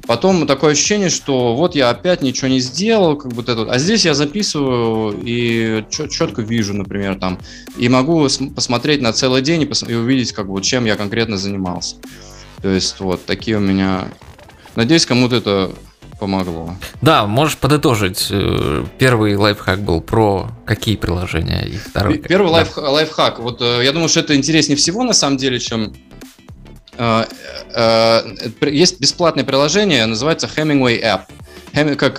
потом такое ощущение, что вот я опять ничего не сделал, как будто это. А здесь я записываю и четко вижу, например, там, и могу посмотреть на целый день и, пос- и увидеть, как бы, чем я конкретно занимался. То есть вот такие у меня. Надеюсь, кому-то это помогло. Да, можешь подытожить. Э, первый лайфхак был про какие приложения и второй. Первый да. лайф, лайфхак. Вот э, я думаю, что это интереснее всего на самом деле, чем есть бесплатное приложение, называется Hemingway App. Хем, как,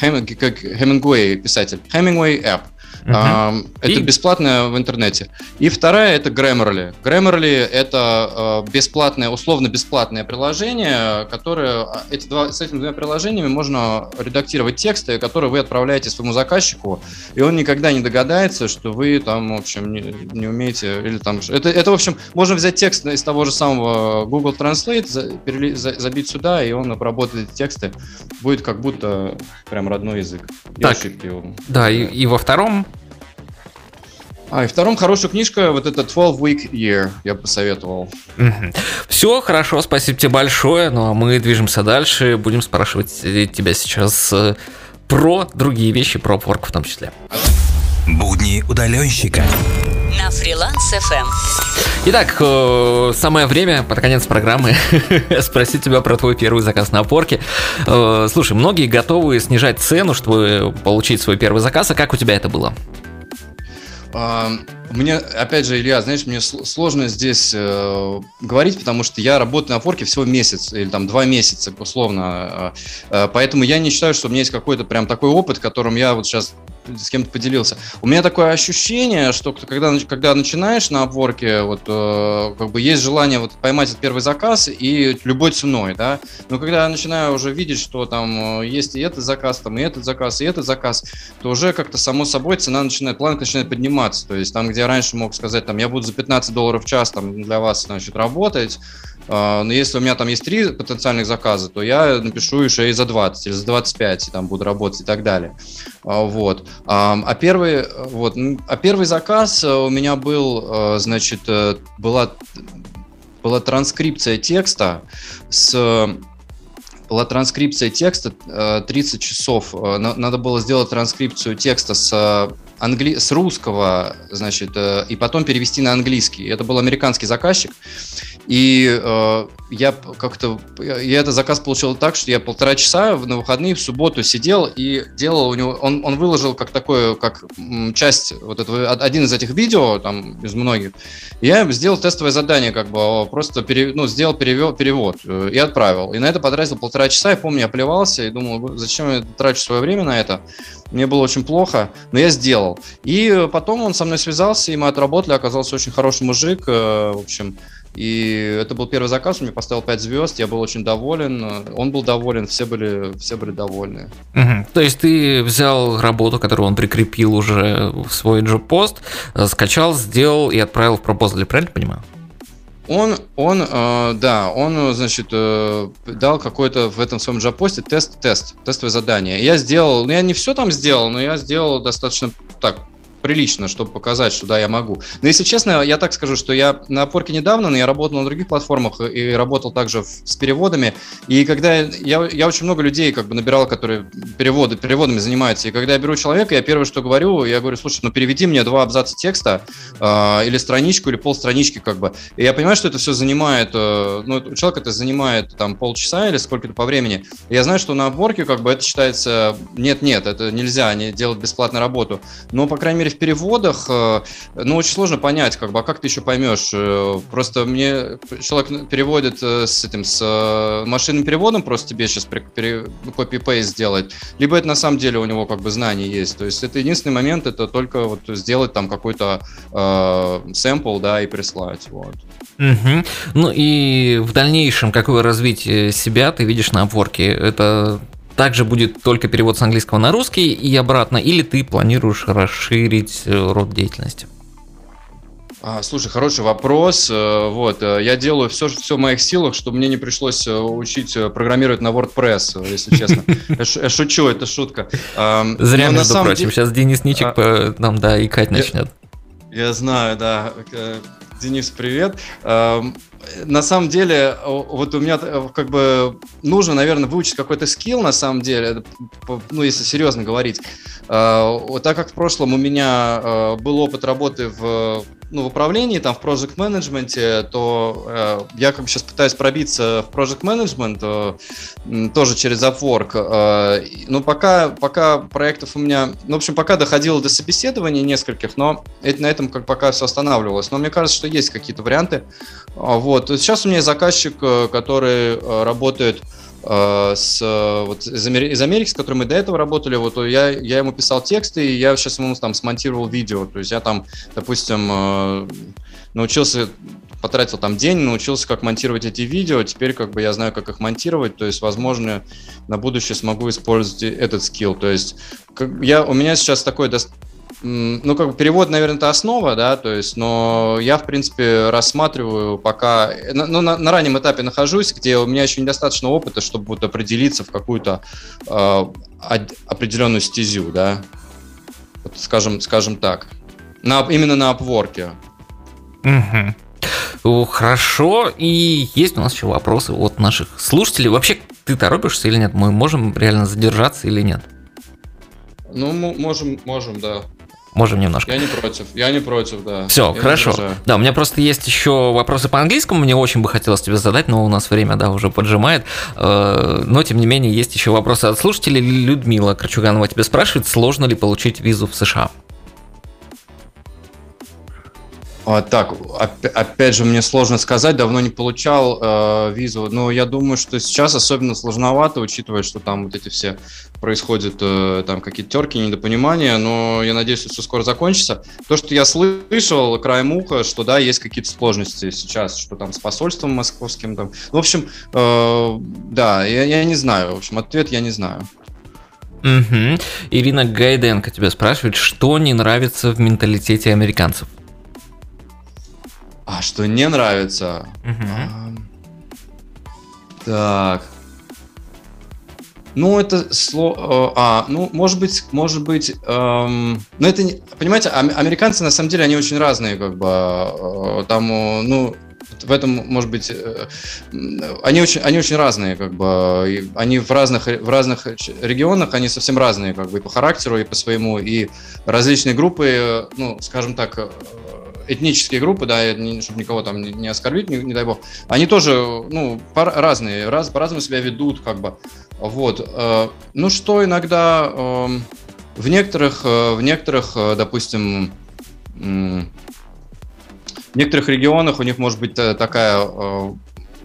Хем, как Hemingway писатель. Hemingway App. Uh-huh. Это и... бесплатное в интернете. И вторая это Grammarly. Grammarly это э, бесплатное, условно бесплатное приложение, которое а, эти два, с этими двумя приложениями можно редактировать тексты, которые вы отправляете своему заказчику, и он никогда не догадается, что вы там, в общем, не, не умеете или там. Это, это, в общем, можно взять текст из того же самого Google Translate, за, перели, за, забить сюда, и он обработает эти тексты, будет как будто прям родной язык. Так, да, и, и во втором а, и втором хорошая книжка, вот это 12 Week Year, я бы посоветовал. Все, хорошо, спасибо тебе большое. Ну а мы движемся дальше. Будем спрашивать тебя сейчас э, про другие вещи, про Upwork в том числе. Будни удаленщика. На фриланс FM. Итак, э, самое время под конец программы спросить тебя про твой первый заказ на опорке. Э, слушай, многие готовы снижать цену, чтобы получить свой первый заказ. А как у тебя это было? Мне, опять же, Илья, знаешь, мне сложно здесь э, говорить, потому что я работаю на форке всего месяц или там два месяца, условно. Э, э, поэтому я не считаю, что у меня есть какой-то прям такой опыт, которым я вот сейчас с кем-то поделился. У меня такое ощущение, что когда, когда начинаешь на обворке, вот, э, как бы есть желание вот, поймать этот первый заказ и любой ценой, да. Но когда я начинаю уже видеть, что там э, есть и этот заказ, там и этот заказ, и этот заказ, то уже как-то само собой цена начинает, планка начинает подниматься. То есть там, где я раньше мог сказать, там, я буду за 15 долларов в час там, для вас, значит, работать, но если у меня там есть три потенциальных заказа, то я напишу еще и за 20 или за 25, и там буду работать и так далее. А, вот. А первый, вот, а первый заказ у меня был, значит, э, была, была транскрипция текста с была транскрипция текста 30 э, часов. Э, надо было сделать транскрипцию текста с англи... с русского, значит, и потом перевести на английский. Это был американский заказчик. И э, я как-то, я этот заказ получил так, что я полтора часа на выходные в субботу сидел и делал у него, он, он выложил как такое, как часть вот этого, один из этих видео, там, из многих, я сделал тестовое задание, как бы, просто пере, ну, сделал перевод, перевод э, и отправил. И на это потратил полтора часа, я помню, я плевался и думал, зачем я трачу свое время на это, мне было очень плохо, но я сделал. И потом он со мной связался, и мы отработали, оказался очень хороший мужик, э, в общем, и это был первый заказ, он мне поставил 5 звезд, я был очень доволен, он был доволен, все были, все были довольны. Угу. То есть ты взял работу, которую он прикрепил уже в свой джоб-пост, э, скачал, сделал и отправил в пропозали, правильно понимаю? Он, он, э, да, он, значит, э, дал какой-то в этом своем джапосте тест, тест, тестовое задание. Я сделал, ну я не все там сделал, но я сделал достаточно так прилично, чтобы показать, что да, я могу. Но если честно, я так скажу, что я на опорке недавно, но я работал на других платформах и работал также с переводами. И когда я, я очень много людей как бы набирал, которые переводы, переводами занимаются. И когда я беру человека, я первое, что говорю, я говорю, слушай, ну переведи мне два абзаца текста э, или страничку, или полстранички как бы. И я понимаю, что это все занимает, э, ну, у человека это занимает там полчаса или сколько-то по времени. И я знаю, что на опорке как бы это считается, нет-нет, это нельзя не делать бесплатную работу. Но, по крайней мере, деле в переводах, э, ну, очень сложно понять, как бы, а как ты еще поймешь? Э, просто мне человек переводит э, с этим, с машинным переводом, просто тебе сейчас копи-пейст сделать, либо это на самом деле у него как бы знание есть. То есть это единственный момент, это только вот сделать там какой-то э, сэмпл, да, и прислать, вот. Угу. Ну и в дальнейшем, какое развитие себя ты видишь на обворке? Это также будет только перевод с английского на русский и обратно, или ты планируешь расширить э, род деятельности? А, слушай, хороший вопрос. Э, вот, э, я делаю все, все в моих силах, чтобы мне не пришлось учить программировать на WordPress, если честно. Я шучу, это шутка. Зря, между прочим, сейчас Денис Ничик а, нам, да, икать начнет. Я знаю, да. Денис, привет на самом деле, вот у меня э, как бы нужно, наверное, выучить какой-то скилл, на самом деле, ну, если серьезно говорить. Вот так как в прошлом у меня э, был опыт работы в ну, в управлении, там, в project менеджменте, то э, я как бы сейчас пытаюсь пробиться в project management э, тоже через Upwork. Э, но пока, пока проектов у меня, ну, в общем, пока доходило до собеседований нескольких, но это, на этом как пока все останавливалось. Но мне кажется, что есть какие-то варианты. Э, вот. Сейчас у меня заказчик, э, который э, работает Э, с, вот, из, Америки, из Америки, с которым мы до этого работали, вот я, я ему писал тексты, и я сейчас ему там смонтировал видео. То есть я там, допустим, э, научился, потратил там день, научился, как монтировать эти видео. Теперь как бы я знаю, как их монтировать. То есть, возможно, на будущее смогу использовать этот скилл. То есть как, я, у меня сейчас такой ну, как бы перевод, наверное, это основа, да, то есть, но я, в принципе, рассматриваю пока, ну, на, на раннем этапе нахожусь, где у меня еще недостаточно опыта, чтобы вот определиться в какую-то э, определенную стезю, да, вот, скажем, скажем так, на, именно на опворке. Угу. Хорошо, и есть у нас еще вопросы от наших слушателей. Вообще, ты торопишься или нет? Мы можем реально задержаться или нет? Ну, можем, можем, да. Можем немножко. Я не против, я не против, да. Все, я хорошо. Да, у меня просто есть еще вопросы по английскому, мне очень бы хотелось тебе задать, но у нас время, да, уже поджимает. Э, но, тем не менее, есть еще вопросы от слушателей. Людмила Крачуганова тебя спрашивает, сложно ли получить визу в США? А, так, опять же, мне сложно сказать, давно не получал э, визу, но я думаю, что сейчас особенно сложновато, учитывая, что там вот эти все происходят э, там какие-то терки, недопонимания, но я надеюсь, что все скоро закончится. То, что я слышал краем уха, что да, есть какие-то сложности сейчас, что там с посольством московским там. В общем, э, да, я, я не знаю, в общем, ответ я не знаю. Угу. Ирина Гайденко тебя спрашивает, что не нравится в менталитете американцев? А что не нравится? Угу. А, так. Ну, это слово... Э, а, ну, может быть, может быть... Эм, ну, это... Не, понимаете, американцы, на самом деле, они очень разные, как бы. Э, там, ну, в этом, может быть, э, они очень, они очень разные, как бы, они в разных, в разных регионах, они совсем разные, как бы, и по характеру, и по своему, и различные группы, ну, скажем так, этнические группы, да, чтобы никого там не оскорбить, не, не дай бог, они тоже, ну, разные, раз, по-разному себя ведут, как бы. Вот. Э, ну, что иногда эм, в некоторых, э, в некоторых, э, допустим, в некоторых регионах у них может быть такая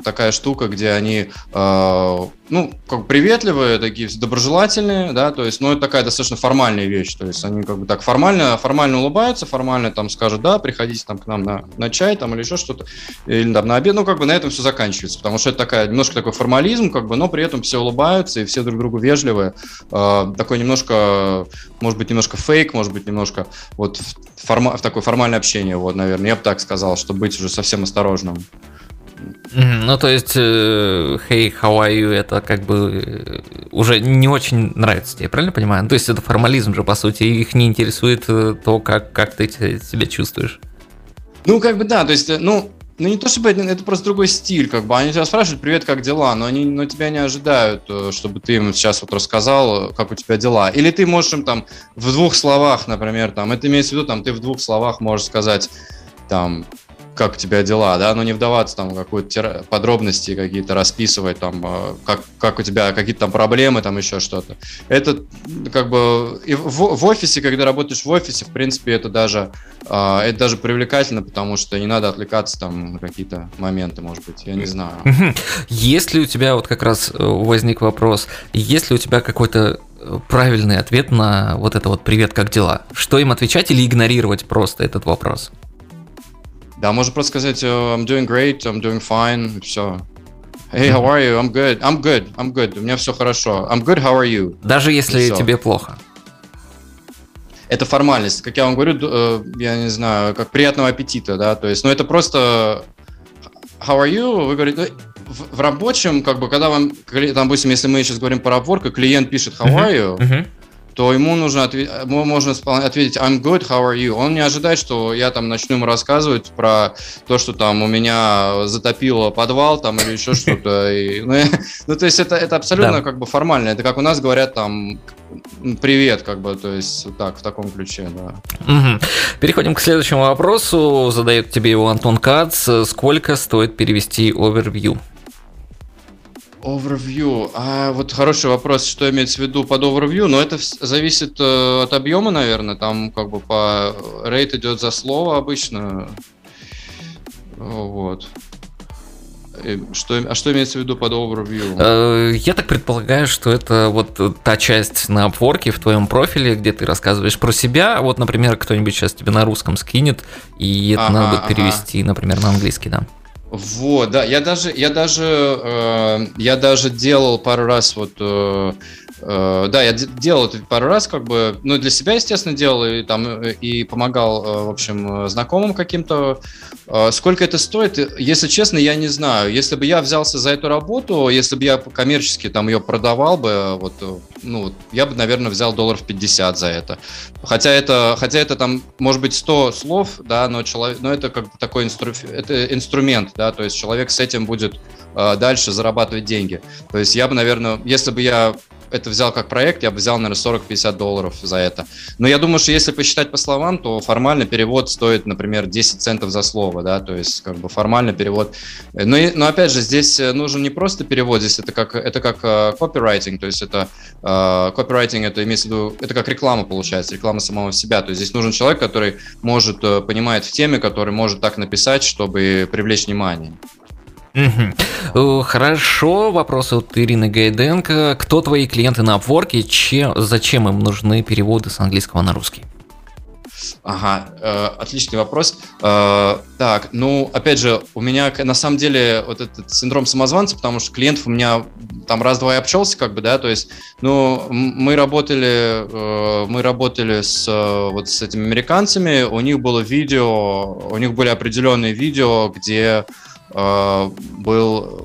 такая штука, где они, э, ну, как приветливые, такие доброжелательные, да, то есть, ну, это такая достаточно формальная вещь, то есть они как бы так формально, формально улыбаются, формально там скажут, да, приходите там к нам на, на чай там или еще что-то, или там на обед, ну, как бы на этом все заканчивается, потому что это такая, немножко такой формализм, как бы, но при этом все улыбаются и все друг другу вежливые, э, такой немножко, может быть, немножко фейк, может быть, немножко вот форма, в такое формальное общение, вот, наверное, я бы так сказал, чтобы быть уже совсем осторожным. Ну, то есть, э, hey, how are you, это как бы э, уже не очень нравится тебе, правильно понимаю? Ну, то есть, это формализм же, по сути, их не интересует э, то, как, как ты себя чувствуешь. Ну, как бы да, то есть, ну, ну не то чтобы это, это просто другой стиль, как бы они тебя спрашивают, привет, как дела, но они но тебя не ожидают, чтобы ты им сейчас вот рассказал, как у тебя дела. Или ты можешь им там в двух словах, например, там, это имеется в виду, там, ты в двух словах можешь сказать, там, как у тебя дела, да, но не вдаваться там в какие-то подробности какие-то расписывать, там, э, как, как у тебя какие-то там проблемы, там еще что-то. Это как бы и в, в офисе, когда работаешь в офисе, в принципе, это даже, э, это даже привлекательно, потому что не надо отвлекаться там на какие-то моменты, может быть, я не знаю. Есть ли у тебя, вот как раз э, возник вопрос, есть ли у тебя какой-то правильный ответ на вот это вот «Привет, как дела?» Что им отвечать или игнорировать просто этот вопрос? Да, можно просто сказать I'm doing great, I'm doing fine, и все. Hey, how are you? I'm good. I'm good. I'm good. У меня все хорошо. I'm good. How are you? Даже если тебе плохо. Это формальность. Как я вам говорю, я не знаю, как приятного аппетита, да, то есть, ну это просто how are you? Вы говорите, в, в рабочем, как бы, когда вам, там, допустим, если мы сейчас говорим про Upwork, клиент пишет how are you, uh-huh то ему нужно ответить, можно ответить I'm good, how are you? Он не ожидает, что я там начну ему рассказывать про то, что там у меня затопило подвал там или еще что-то. Ну, ну, то есть это, это абсолютно да. как бы формально. Это как у нас говорят там привет, как бы, то есть так, в таком ключе, да. Угу. Переходим к следующему вопросу. Задает тебе его Антон Кац. Сколько стоит перевести overview? Overview. А вот хороший вопрос, что имеется в виду под overview, но это зависит э, от объема, наверное. Там как бы по рейд идет за слово обычно. Вот. Что, а что имеется в виду под overview? Э, я так предполагаю, что это вот та часть на Upwork в твоем профиле, где ты рассказываешь про себя. Вот, например, кто-нибудь сейчас тебе на русском скинет, и это ага, надо перевести, ага. например, на английский, да. Вот, да, я даже, я даже, э, я даже делал пару раз вот э, Э, да, я делал это пару раз, как бы, ну, для себя, естественно, делал, и там, и помогал, э, в общем, знакомым каким-то. Э, сколько это стоит, если честно, я не знаю. Если бы я взялся за эту работу, если бы я коммерчески там ее продавал бы, вот, ну, я бы, наверное, взял долларов 50 за это. Хотя это, хотя это там, может быть, 100 слов, да, но, человек, но это как бы такой инстру, это инструмент, да, то есть человек с этим будет дальше зарабатывать деньги. То есть я бы, наверное, если бы я это взял как проект, я бы взял, наверное, 40-50 долларов за это. Но я думаю, что если посчитать по словам, то формально перевод стоит, например, 10 центов за слово, да, то есть как бы формально перевод. Но, но опять же, здесь э, нужен не просто перевод, здесь это как, это как uh, copywriting, то есть это copywriting, это имеется в виду, это как реклама получается, реклама самого себя, то есть здесь нужен человек, который может, понимает в теме, который может так написать, чтобы привлечь внимание. Угу. Хорошо, вопрос от Ирины Гайденко. Кто твои клиенты на Upwork чем, зачем им нужны переводы с английского на русский? Ага, э, отличный вопрос. Э, так, ну, опять же, у меня на самом деле вот этот синдром самозванца, потому что клиентов у меня там раз-два и общался, как бы, да, то есть, ну, мы работали, э, мы работали с вот с этими американцами, у них было видео, у них были определенные видео, где Э, был,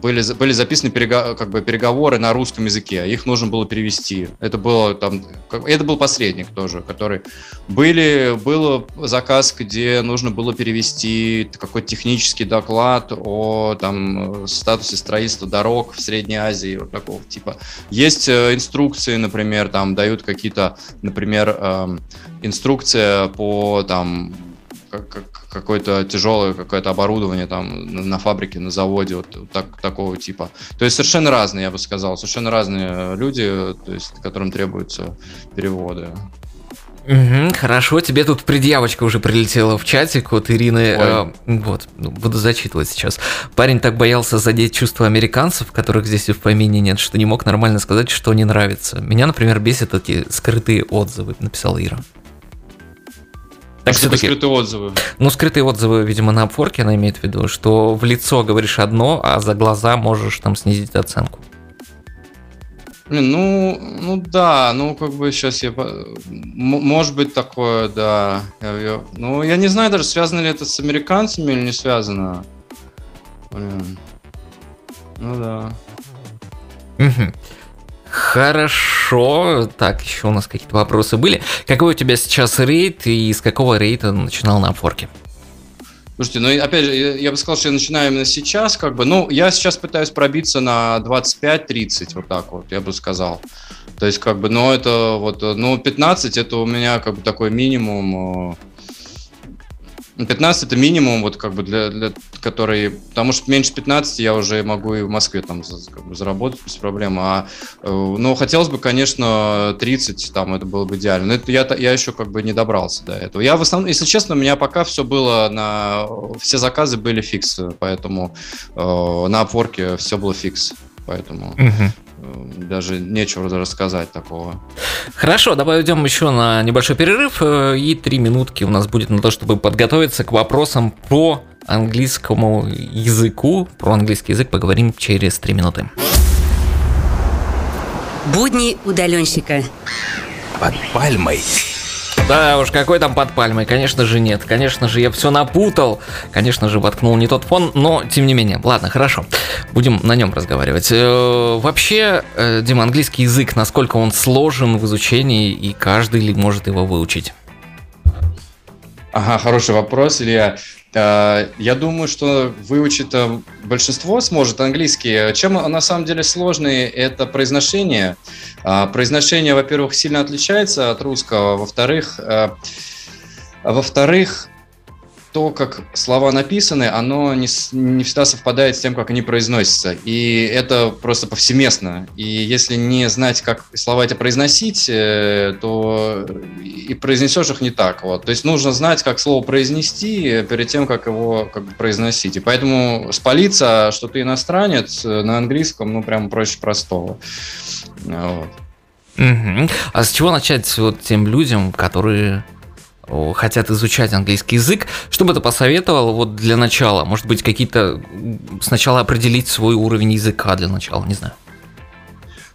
были, были записаны перега, как бы переговоры на русском языке, их нужно было перевести. Это было там, это был посредник тоже, который были, был заказ, где нужно было перевести какой-то технический доклад о там статусе строительства дорог в Средней Азии, вот такого типа. Есть э, инструкции, например, там дают какие-то, например, эм, инструкция по там какое-то тяжелое какое-то оборудование там на фабрике, на заводе, вот так, такого типа. То есть совершенно разные, я бы сказал, совершенно разные люди, то есть которым требуются переводы. Угу, хорошо, тебе тут предъявочка уже прилетела в чатик от Ирины. Э, вот, ну, буду зачитывать сейчас. Парень так боялся задеть чувства американцев, которых здесь и в помине нет, что не мог нормально сказать, что не нравится. Меня, например, бесит эти скрытые отзывы, написала Ира. Так что скрытые отзывы. Ну, скрытые отзывы, видимо, на Upwork она имеет в виду, что в лицо говоришь одно, а за глаза можешь там снизить оценку. Блин, ну, ну да, ну как бы сейчас я... Может быть такое, да. Я, я, ну, я не знаю даже, связано ли это с американцами или не связано. Блин. Ну да. Угу. Хорошо. Так, еще у нас какие-то вопросы были. Какой у тебя сейчас рейд и с какого рейта начинал на форке? Слушайте, ну опять же, я бы сказал, что я начинаю именно сейчас, как бы, ну, я сейчас пытаюсь пробиться на 25-30, вот так вот, я бы сказал. То есть, как бы, ну, это вот, ну, 15 это у меня как бы такой минимум, 15 это минимум, вот как бы для, для который, потому что меньше 15 я уже могу и в Москве там как бы, заработать без проблем, а, э, но хотелось бы, конечно, 30, там это было бы идеально, но это я, я еще как бы не добрался до этого. Я в основном, если честно, у меня пока все было на, все заказы были фикс, поэтому э, на опорке все было фикс, поэтому... Угу даже нечего рассказать такого. Хорошо, давай уйдем еще на небольшой перерыв, э, и три минутки у нас будет на то, чтобы подготовиться к вопросам по английскому языку. Про английский язык поговорим через три минуты. Будни удаленщика. Под пальмой. Да уж, какой там под пальмой? Конечно же нет. Конечно же, я все напутал. Конечно же, воткнул не тот фон, но тем не менее. Ладно, хорошо. Будем на нем разговаривать. Э, вообще, э, Дима, английский язык, насколько он сложен в изучении, и каждый ли может его выучить? Ага, хороший вопрос, Илья. Э, я думаю, что выучить большинство сможет английский. Чем на самом деле сложный, это произношение. А, произношение, во-первых, сильно отличается от русского. Во-вторых, э, во-вторых, то, как слова написаны, оно не, не всегда совпадает с тем, как они произносятся. И это просто повсеместно. И если не знать, как слова эти произносить, э, то и произнесешь их не так. Вот. То есть нужно знать, как слово произнести перед тем, как его как бы, произносить. И поэтому спалиться, что ты иностранец э, на английском, ну, прям проще простого. Вот. Угу. А с чего начать вот тем людям, которые хотят изучать английский язык, что бы ты посоветовал вот для начала? Может быть, какие-то сначала определить свой уровень языка для начала, не знаю.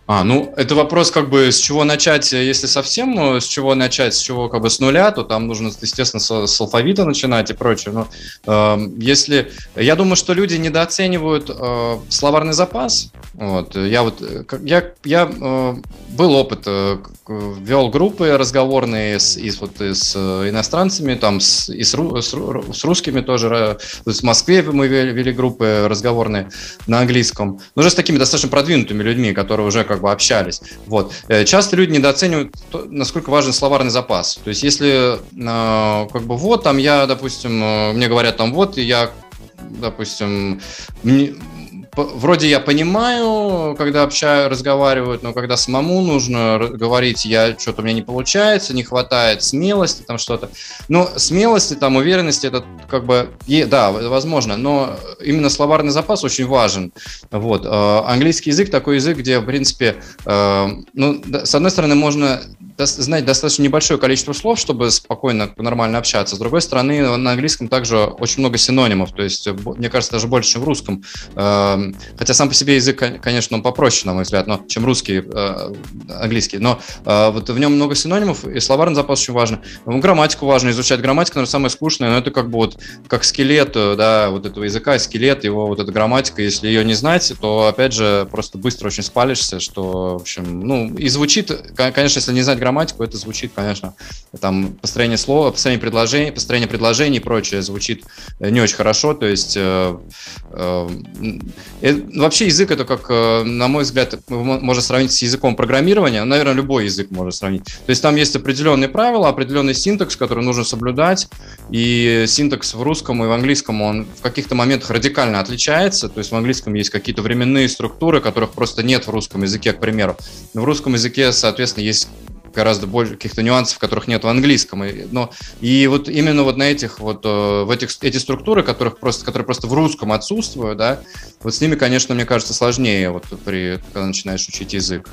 А, ну, это вопрос, как бы, с чего начать, если совсем, ну, с чего начать, с чего, как бы, с нуля, то там нужно, естественно, с, с алфавита начинать и прочее. Но э, если... Я думаю, что люди недооценивают э, словарный запас. Вот. Я вот... Я, я э, был опыт, э, вел группы разговорные с, и, вот, и с иностранцами, там, с, и с, ру, с, с русскими тоже. То есть в Москве мы вели, вели группы разговорные на английском. Но уже с такими достаточно продвинутыми людьми, которые уже как бы общались. Вот. Э, часто люди недооценивают, насколько важен словарный запас. То есть, если э, как бы вот там я, допустим, э, мне говорят там вот, и я допустим, вроде я понимаю, когда общаю, разговаривают, но когда самому нужно говорить, я что-то у меня не получается, не хватает смелости, там что-то. Но смелости, там уверенности, это как бы, да, возможно, но именно словарный запас очень важен. Вот. Э, английский язык такой язык, где, в принципе, э, ну, с одной стороны, можно знать достаточно небольшое количество слов, чтобы спокойно, нормально общаться. С другой стороны, на английском также очень много синонимов, то есть, мне кажется, даже больше, чем в русском. Эм, хотя сам по себе язык, конечно, он попроще, на мой взгляд, но, чем русский, э, английский. Но э, вот в нем много синонимов, и словарный запас очень важен. Грамматику важно изучать. Грамматика, наверное, самая скучная, но это как бы вот как скелет, э, да, вот этого языка, скелет, его вот эта грамматика, если ее не знать, то, опять же, просто быстро очень спалишься, что, в общем, ну, и звучит, конечно, если не знать грамматику, это звучит, конечно, там построение слова, построение предложений, построение предложений и прочее звучит не очень хорошо, то есть э, э, вообще язык это как, э, на мой взгляд, можно сравнить с языком программирования, наверное, любой язык можно сравнить. То есть там есть определенные правила, определенный синтакс, который нужно соблюдать, и синтакс в русском и в английском, он в каких-то моментах радикально отличается, то есть в английском есть какие-то временные структуры, которых просто нет в русском языке, к примеру. Но в русском языке, соответственно, есть гораздо больше каких-то нюансов, которых нет в английском. И, но, и вот именно вот на этих вот, э, в этих, эти структуры, которых просто, которые просто в русском отсутствуют, да, вот с ними, конечно, мне кажется, сложнее, вот при, когда начинаешь учить язык.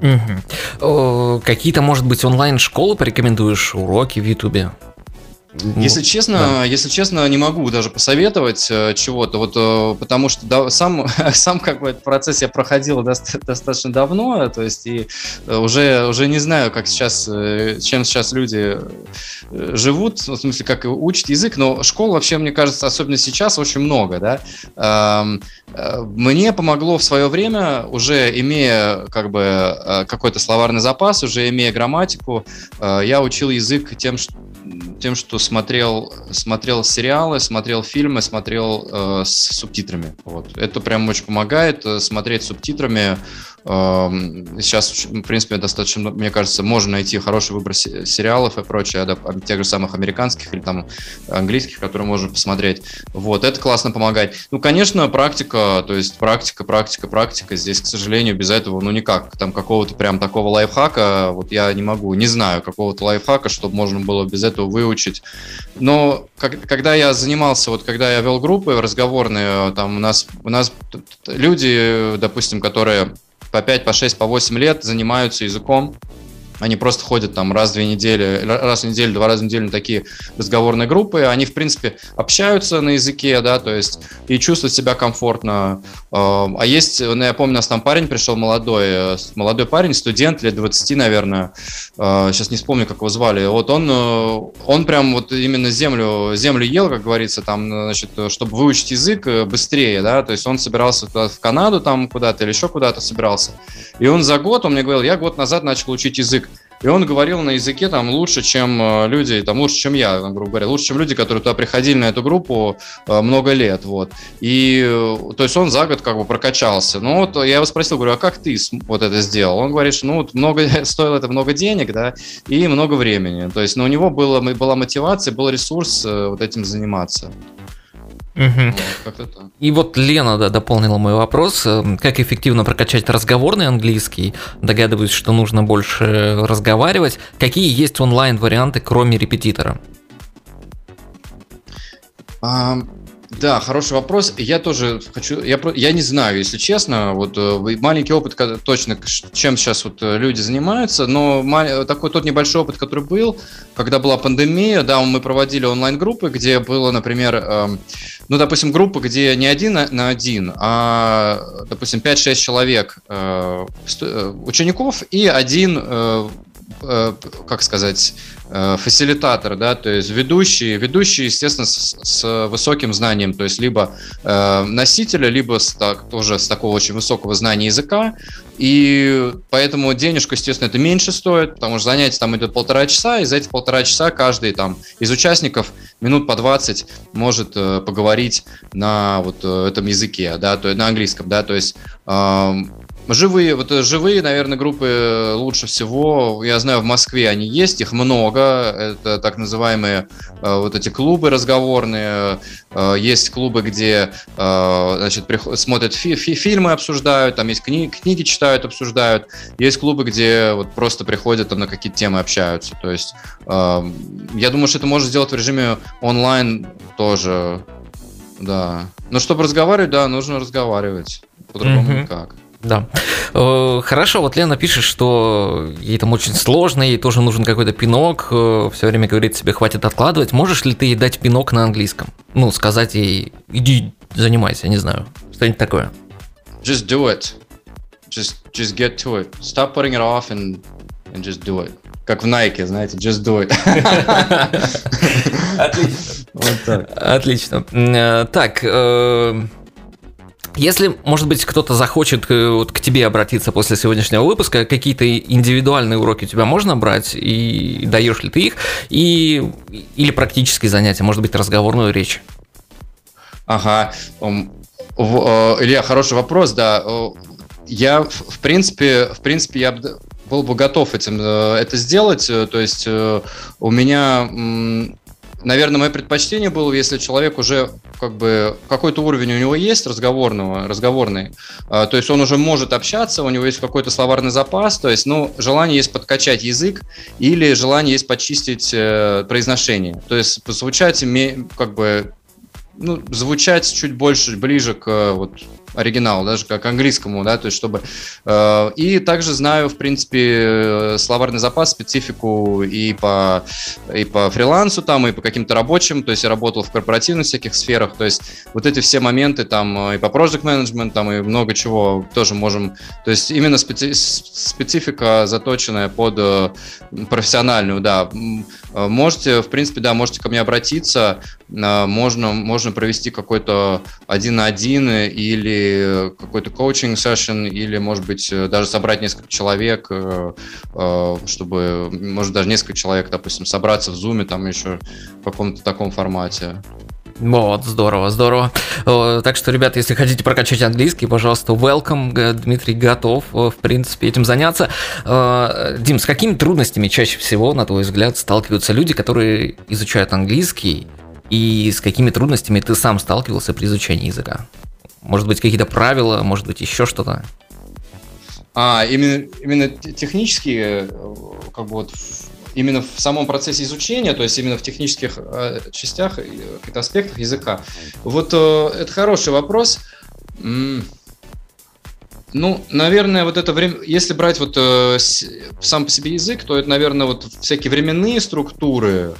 Угу. Какие-то, может быть, онлайн-школы порекомендуешь, уроки в Ютубе? Если честно, да. если честно, не могу даже посоветовать э, чего-то, вот э, потому что да, сам, сам как бы этот процесс я проходил до, достаточно давно, то есть и э, уже уже не знаю, как сейчас, чем сейчас люди живут, в смысле, как учат язык, но школ вообще, мне кажется, особенно сейчас очень много, да. Эм, мне помогло в свое время, уже имея как бы какой-то словарный запас, уже имея грамматику, я учил язык тем, что тем, что смотрел, смотрел сериалы, смотрел фильмы, смотрел э, с субтитрами. Вот. Это прям очень помогает. Э, смотреть субтитрами Сейчас, в принципе, достаточно, мне кажется, можно найти хороший выбор сериалов и прочее, тех же самых американских или там английских, которые можно посмотреть. Вот, это классно помогает. Ну, конечно, практика, то есть практика, практика, практика. Здесь, к сожалению, без этого, ну, никак. Там какого-то прям такого лайфхака, вот я не могу, не знаю какого-то лайфхака, чтобы можно было без этого выучить. Но как, когда я занимался, вот когда я вел группы разговорные, там у нас, у нас люди, допустим, которые по 5, по 6, по 8 лет занимаются языком, они просто ходят там раз в две недели, раз в неделю, два раза в неделю на такие разговорные группы. Они, в принципе, общаются на языке, да, то есть и чувствуют себя комфортно. А есть, ну, я помню, у нас там парень пришел молодой, э, молодой парень, студент лет 20, наверное. Сейчас не вспомню, как его звали. Вот он, э, он прям вот именно землю, землю ел, как говорится, там, значит, чтобы выучить язык э, быстрее, да, то есть он собирался в Канаду там куда-то или еще куда-то собирался. И он за год, он мне говорил, я год назад начал учить язык. И он говорил на языке там лучше, чем э, люди, там лучше, чем я, грубо говоря, лучше, чем люди, которые туда приходили на эту группу э, много лет, вот. И, э, то есть он за год как бы прокачался. Ну вот я его спросил, говорю, а как ты вот это сделал? Он говорит, ну вот много, стоило это много денег, да, и много времени. То есть, ну, у него было, была мотивация, был ресурс вот этим заниматься. Угу. И вот Лена да, дополнила мой вопрос. Эм, как эффективно прокачать разговорный английский? Догадываюсь, что нужно больше разговаривать. Какие есть онлайн-варианты, кроме репетитора? Да, хороший вопрос. Я тоже хочу, я, я не знаю, если честно, вот э, маленький опыт точно, чем сейчас вот э, люди занимаются, но такой тот небольшой опыт, который был, когда была пандемия, да, мы проводили онлайн-группы, где было, например, э, ну, допустим, группа, где не один на один, а, допустим, 5-6 человек э, э, учеников и один э, Э, как сказать, э, фасилитатор, да, то есть ведущий, ведущий, естественно, с, с высоким знанием, то есть либо э, носителя, либо с, так, тоже с такого очень высокого знания языка, и поэтому денежку, естественно, это меньше стоит, потому что занятие там идет полтора часа, и за эти полтора часа каждый там из участников минут по 20 может э, поговорить на вот э, этом языке, да, то есть на английском, да, то есть э, Живые, вот э, живые, наверное, группы э, лучше всего. Я знаю, в Москве они есть, их много. Это так называемые э, вот эти клубы разговорные. Есть клубы, где значит, смотрят фи фи фильмы, обсуждают, там есть кни книги читают, обсуждают. Есть клубы, где вот просто приходят там на какие-то темы общаются. То есть я думаю, что это можно сделать в режиме онлайн тоже. Да. Но чтобы разговаривать, да, нужно разговаривать. По-другому mm-hmm. никак. Да. Э, хорошо, вот Лена пишет, что ей там очень сложно, ей тоже нужен какой-то пинок, э, все время говорит себе, хватит откладывать. Можешь ли ты ей дать пинок на английском? Ну, сказать ей, иди, занимайся, не знаю, что-нибудь такое. Just do it. Just, just get to it. Stop putting it off and, and just do it. Как в Nike, знаете, just do it. Отлично. Вот так. Отлично. Э, так, если, может быть, кто-то захочет э, вот к тебе обратиться после сегодняшнего выпуска, какие-то индивидуальные уроки у тебя можно брать, и даешь ли ты их, и, или практические занятия, может быть, разговорную речь? Ага. Э, Илья, хороший вопрос, да. Я, в принципе, в принципе, я был бы готов этим э, это сделать. То есть у меня наверное, мое предпочтение было, если человек уже как бы какой-то уровень у него есть разговорного, разговорный, а, то есть он уже может общаться, у него есть какой-то словарный запас, то есть, ну, желание есть подкачать язык или желание есть почистить э, произношение, то есть звучать как бы ну, звучать чуть больше, ближе к вот, оригиналу, даже как английскому, да, то есть чтобы... Э, и также знаю, в принципе, словарный запас, специфику и по, и по фрилансу там, и по каким-то рабочим, то есть я работал в корпоративных всяких сферах, то есть вот эти все моменты там и по project management, там и много чего тоже можем... То есть именно специ, специфика заточенная под э, профессиональную, да. Э, можете, в принципе, да, можете ко мне обратиться, э, можно, можно провести какой-то один на один или какой-то коучинг сессион, или, может быть, даже собрать несколько человек, чтобы, может, даже несколько человек, допустим, собраться в зуме, там еще в каком-то таком формате. Вот, здорово, здорово. Э, Так что, ребята, если хотите прокачать английский, пожалуйста, welcome. Дмитрий готов, э, в принципе, этим заняться. Э, Дим, с какими трудностями чаще всего, на твой взгляд, сталкиваются люди, которые изучают английский, и с какими трудностями ты сам сталкивался при изучении языка? Может быть, какие-то правила, может быть, еще что-то? А, именно, именно те- технические, э, как бы вот именно в самом процессе изучения, то есть именно в технических э, частях, э, каких-то аспектах языка. Вот это хороший вопрос. Ну, наверное, вот это время, если брать вот э, сам по себе язык, то это, наверное, вот всякие временные структуры.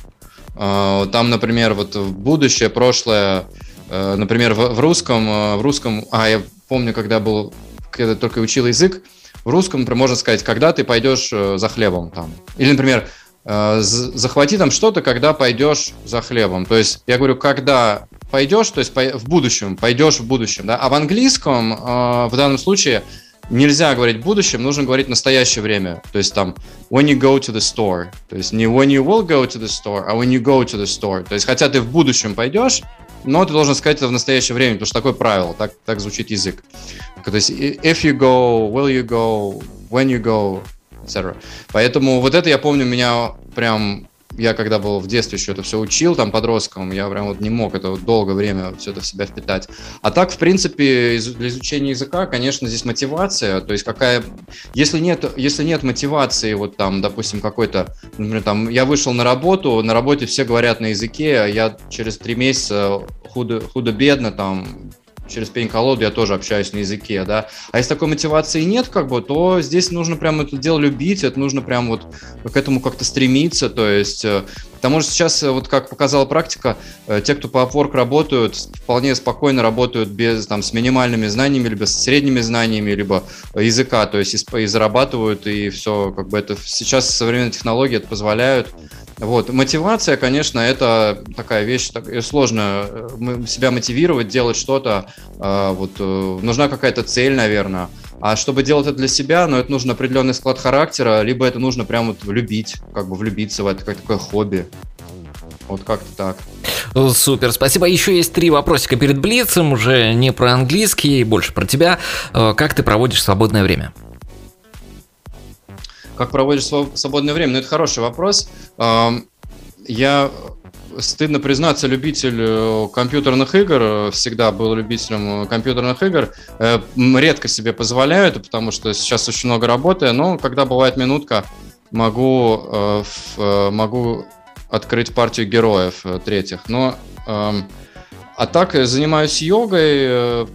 Э, Там, например, вот в будущее, прошлое, э, например, в, в русском, э, в русском, а я помню, когда был, когда только учил язык, в русском, например, можно сказать, когда ты пойдешь э, за хлебом там. Или, например, захвати там что-то, когда пойдешь за хлебом. То есть я говорю, когда пойдешь, то есть в будущем, пойдешь в будущем, да. А в английском в данном случае нельзя говорить в будущем, нужно говорить в настоящее время. То есть там when you go to the store. То есть не when you will go to the store, а when you go to the store. То есть хотя ты в будущем пойдешь, но ты должен сказать это в настоящее время, потому что такое правило, так, так звучит язык. То есть if you go, will you go, when you go, etc. Поэтому вот это я помню, меня прям я когда был в детстве еще это все учил, там, подростком, я прям вот не мог это вот долгое время все это в себя впитать. А так, в принципе, из- для изучения языка, конечно, здесь мотивация, то есть какая... Если нет, если нет мотивации, вот там, допустим, какой-то, например, там, я вышел на работу, на работе все говорят на языке, а я через три месяца худо- худо-бедно там через пень-колоду я тоже общаюсь на языке, да. А если такой мотивации нет, как бы, то здесь нужно прям это дело любить, это нужно прям вот к этому как-то стремиться, то есть, э, потому что сейчас, э, вот как показала практика, э, те, кто по Upwork работают, вполне спокойно работают без, там, с минимальными знаниями, либо с средними знаниями, либо языка, то есть, и, и зарабатывают, и все, как бы, это сейчас современные технологии это позволяют, вот. Мотивация, конечно, это такая вещь так, э, сложная. Э, м- Себя мотивировать, делать что-то. э, Вот, э, нужна какая-то цель, наверное. А чтобы делать это для себя, ну, это нужен определенный склад характера, либо это нужно прям вот влюбить, как бы влюбиться в это, как такое хобби. Вот как-то так. Супер, спасибо. Еще есть три вопросика перед Блицем, уже не про английский, больше про тебя. Э, Как ты проводишь свободное время? Как проводишь сво- свободное время? Ну, это хороший вопрос. Я, стыдно признаться, любитель э, компьютерных игр, э, всегда был любителем э, компьютерных игр. Редко себе позволяю это, потому что сейчас очень много работы, но когда бывает минутка, могу, могу открыть партию героев третьих. Но, эм, а так занимаюсь йогой,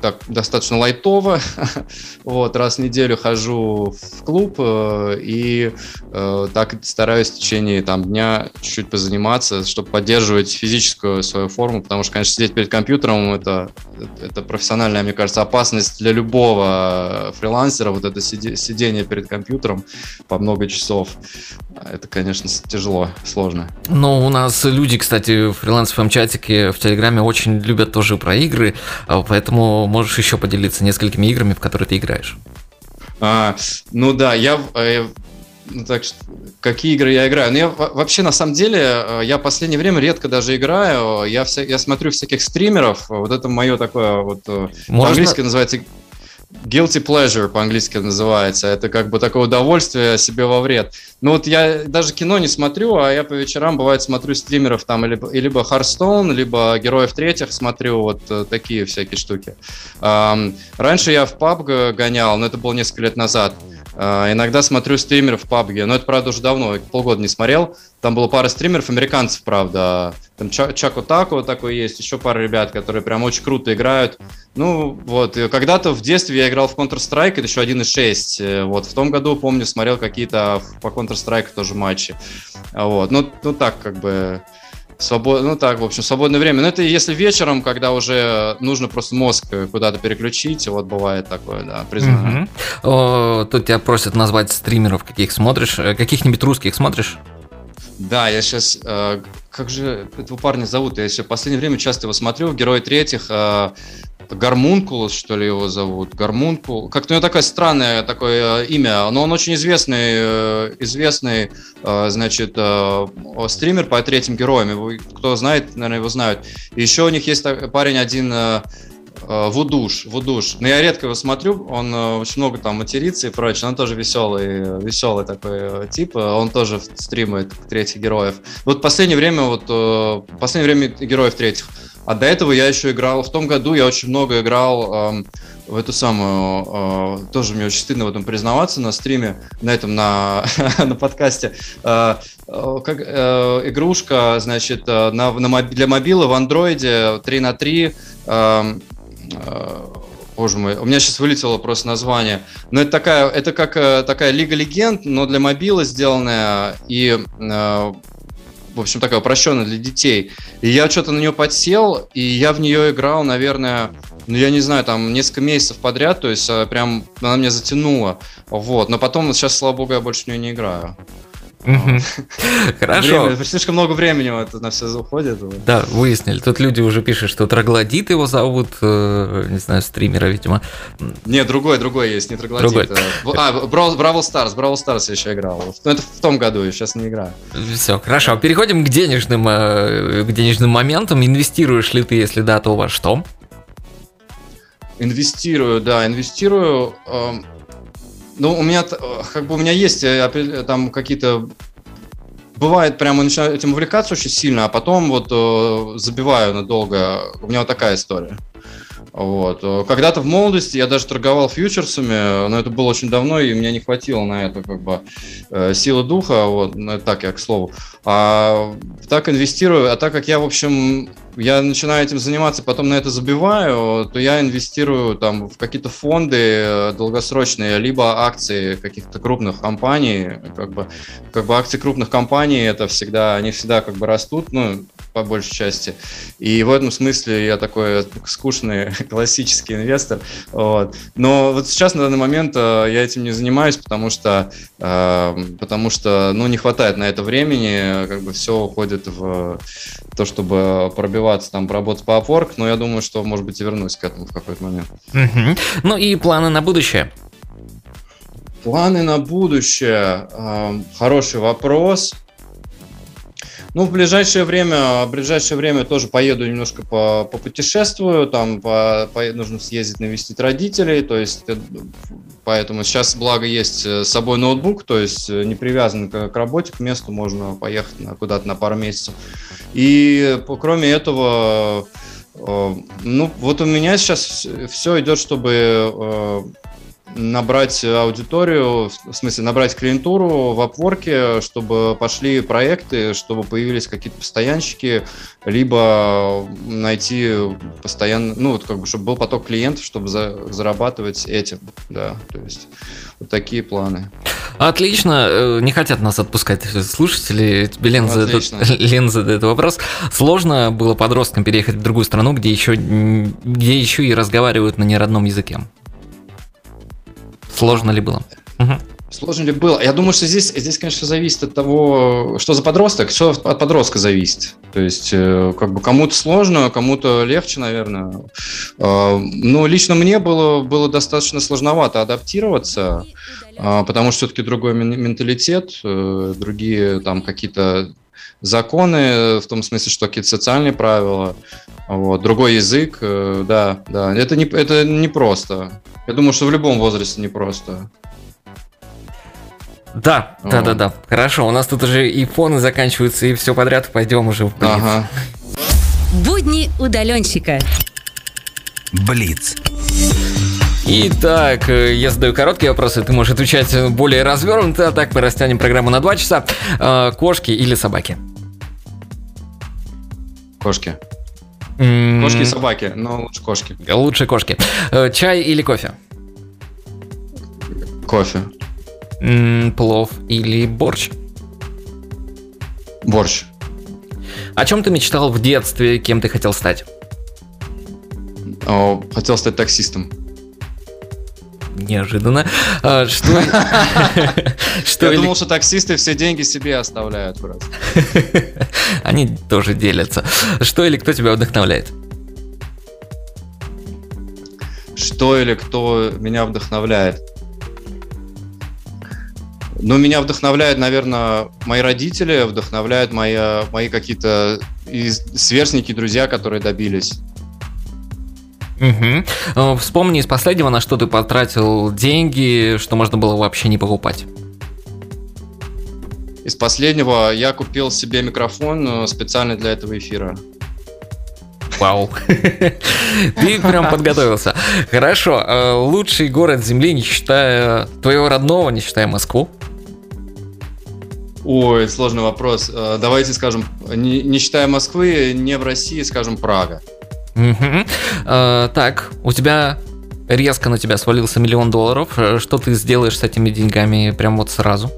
так достаточно лайтово. вот, раз в неделю хожу в клуб э, и э, так стараюсь в течение там, дня чуть-чуть позаниматься, чтобы поддерживать физическую свою форму, потому что, конечно, сидеть перед компьютером это, это профессиональная, мне кажется, опасность для любого фрилансера, вот это сиде- сидение перед компьютером по много часов. Это, конечно, тяжело, сложно. Ну, у нас люди, кстати, в фрилансовом чатике в Телеграме очень любят тоже про игры, а, поэтому можешь еще поделиться несколькими играми, в которые ты играешь. А, ну да, я... э, ну, так что, какие игры я играю? Ну, я во- вообще, на самом деле, э, я в последнее время редко даже играю. Я, вся, я смотрю всяких стримеров. Вот это мое такое вот... э, Можно- По-английски называется guilty pleasure, по-английски называется. Это как бы такое удовольствие себе во вред. Ну вот я даже кино не смотрю, а я по вечерам, бывает, смотрю стримеров там, либо, либо Hearthstone, либо Героев Третьих смотрю, вот э, такие всякие штуки. Ам, раньше я в PUBG гонял, но это было несколько лет назад. А, иногда смотрю стримеров в PUBG, но это, правда, уже давно, полгода не смотрел. Там было пара стримеров, американцев, правда. Там Ча- Чако Тако такой есть, еще пара ребят, которые прям очень круто играют. Ну, вот, когда-то в детстве я играл в Counter-Strike, это еще 1.6. э, Вот, в том году, помню, смотрел какие-то по Counter-Strike тоже матчи. А Вот, ну, ну так, как бы, свобод... ну так, в общем, свободное время. Но это если вечером, когда уже нужно просто мозг куда-то переключить, вот бывает такое, да, признаю. Мгм. О, Тут тебя просят назвать стримеров, каких смотришь. Э, Каких-нибудь русских смотришь? Да, я сейчас... Э, как же этого парня зовут? Я сейчас в последнее время часто его смотрю. Герой третьих. Э, Гармункулус, что ли, его зовут. Гармункул. Как-то у него такое странное такое э, имя, но он очень известный, э, известный, э, значит, стример по третьим героям. Его, кто знает, наверное, его знают. Еще у них есть парень один... Э, э, Вудуш, Вудуш. Но я редко его смотрю, он э, очень много там матерится и прочее. Он тоже веселый, веселый такой тип. Он тоже стримает третьих героев. Вот последнее время, вот последнее время героев третьих а до этого я еще играл, в том году я очень много играл э, в эту самую, э, тоже мне очень стыдно в этом признаваться, на стриме, на этом, на, на подкасте, э, как, э, игрушка, значит, на, на, для мобилы в андроиде 3 на 3 э, э, Боже мой, у меня сейчас вылетело просто название. Но это такая, это как э, такая Лига Легенд, но для мобилы сделанная. И э, в общем, такая упрощенная для детей. И я что-то на нее подсел, и я в нее играл, наверное, ну, я не знаю, там, несколько месяцев подряд, то есть э, прям она меня затянула, вот. Но потом, сейчас, слава богу, я больше в нее не играю. Хорошо. Время, слишком много времени вот на все уходит. Да, выяснили. Тут люди уже пишут, что Троглодит его зовут, э, не знаю, стримера, видимо. Не, другой, другой есть, не Троглодит. Другой. Э, а, Brawl Stars, Brawl Stars я еще играл. Но ну, это в том году, я сейчас не играю. Все, хорошо. Переходим к денежным, э, к денежным моментам. Инвестируешь ли ты, если да, то во что? Инвестирую, да, инвестирую. Ну, у меня, как бы, у меня есть э, там какие-то бывает прямо начинаю этим увлекаться очень сильно, а потом вот э, забиваю надолго. У меня вот такая история. Вот. Когда-то в молодости я даже торговал фьючерсами, но это было очень давно, и мне не хватило на это как бы э, силы духа, вот, ну, так я к слову. А так инвестирую, а так как я, в общем, я начинаю этим заниматься, потом на это забиваю, то я инвестирую там в какие-то фонды э, долгосрочные, либо акции каких-то крупных компаний, как бы, как бы акции крупных компаний, это всегда, они всегда как бы растут, ну, по большей части. И в этом смысле я такой скучный классический инвестор. Вот. Но вот сейчас на данный момент э, я этим не занимаюсь, потому что, э, потому что ну, не хватает на это времени, как бы все уходит в то, чтобы пробиваться, там, поработать по Upwork, но я думаю, что, может быть, и вернусь к этому в какой-то момент. Угу. Ну и планы на будущее? Планы на будущее. Э, хороший вопрос. Ну, в ближайшее время, в ближайшее время тоже поеду немножко по, по путешествую, там по, по, нужно съездить навестить родителей, то есть э, поэтому сейчас, благо, есть э, с собой ноутбук, то есть э, не привязан к, к работе, к месту, можно поехать на, куда-то на пару месяцев. И кроме этого, ну, вот у меня сейчас все идет, чтобы набрать аудиторию, в смысле набрать клиентуру в Upwork, чтобы пошли проекты, чтобы появились какие-то постоянщики, либо найти постоянно, ну вот как бы, чтобы был поток клиентов, чтобы за, зарабатывать этим, да, то есть вот такие планы. Отлично, э, не хотят нас отпускать слушатели. Тебе Лен, задает, Лен задает вопрос. Сложно было подросткам переехать в другую страну, где еще, где еще и разговаривают на неродном языке? Сложно ли было? Угу. Сложно ли было? Я думаю, что здесь, здесь, конечно, зависит от того, что за подросток, все от подростка зависит. То есть, э, как бы кому-то сложно, кому-то легче, наверное. А, но лично мне было, было достаточно сложновато адаптироваться, а, потому что все-таки другой менталитет, э, другие там какие-то законы, в том смысле, что какие-то социальные правила, вот, другой язык, э, да, да, это не, это не просто. Я думаю, что в любом возрасте не просто. Да, О. да, да, да. Хорошо, у нас тут уже и фоны заканчиваются, и все подряд, пойдем уже в Блиц. Ага. Будни удаленщика. Блиц. Итак, э, я задаю короткие вопросы, ты можешь отвечать более развернуто, а так мы растянем программу на два часа. Э, кошки или собаки? Кошки. Кошки и собаки, но лучше кошки. Лучше кошки. Э, чай или кофе? Кофе. Плов или борщ? Борщ. О чем ты мечтал в детстве, кем ты хотел стать? О, хотел стать таксистом. Неожиданно. А, что... что Я думал, что таксисты все деньги себе оставляют просто. Они тоже делятся. Что или кто тебя вдохновляет? Что или кто меня вдохновляет? Ну, меня вдохновляют, наверное, мои родители, вдохновляют мои, мои какие-то сверстники, друзья, которые добились. Угу. Вспомни из последнего, на что ты потратил деньги, что можно было вообще не покупать. Из последнего я купил себе микрофон э, специально для этого эфира. Вау. Ты прям подготовился. Хорошо. Э, лучший город Земли, не считая твоего родного, не считая Москву? Ой, сложный вопрос. Давайте скажем, не, не считая Москвы, не в России, скажем, Прага. А, так, у тебя резко на тебя свалился миллион долларов. Э, что ты сделаешь с этими деньгами прям вот сразу?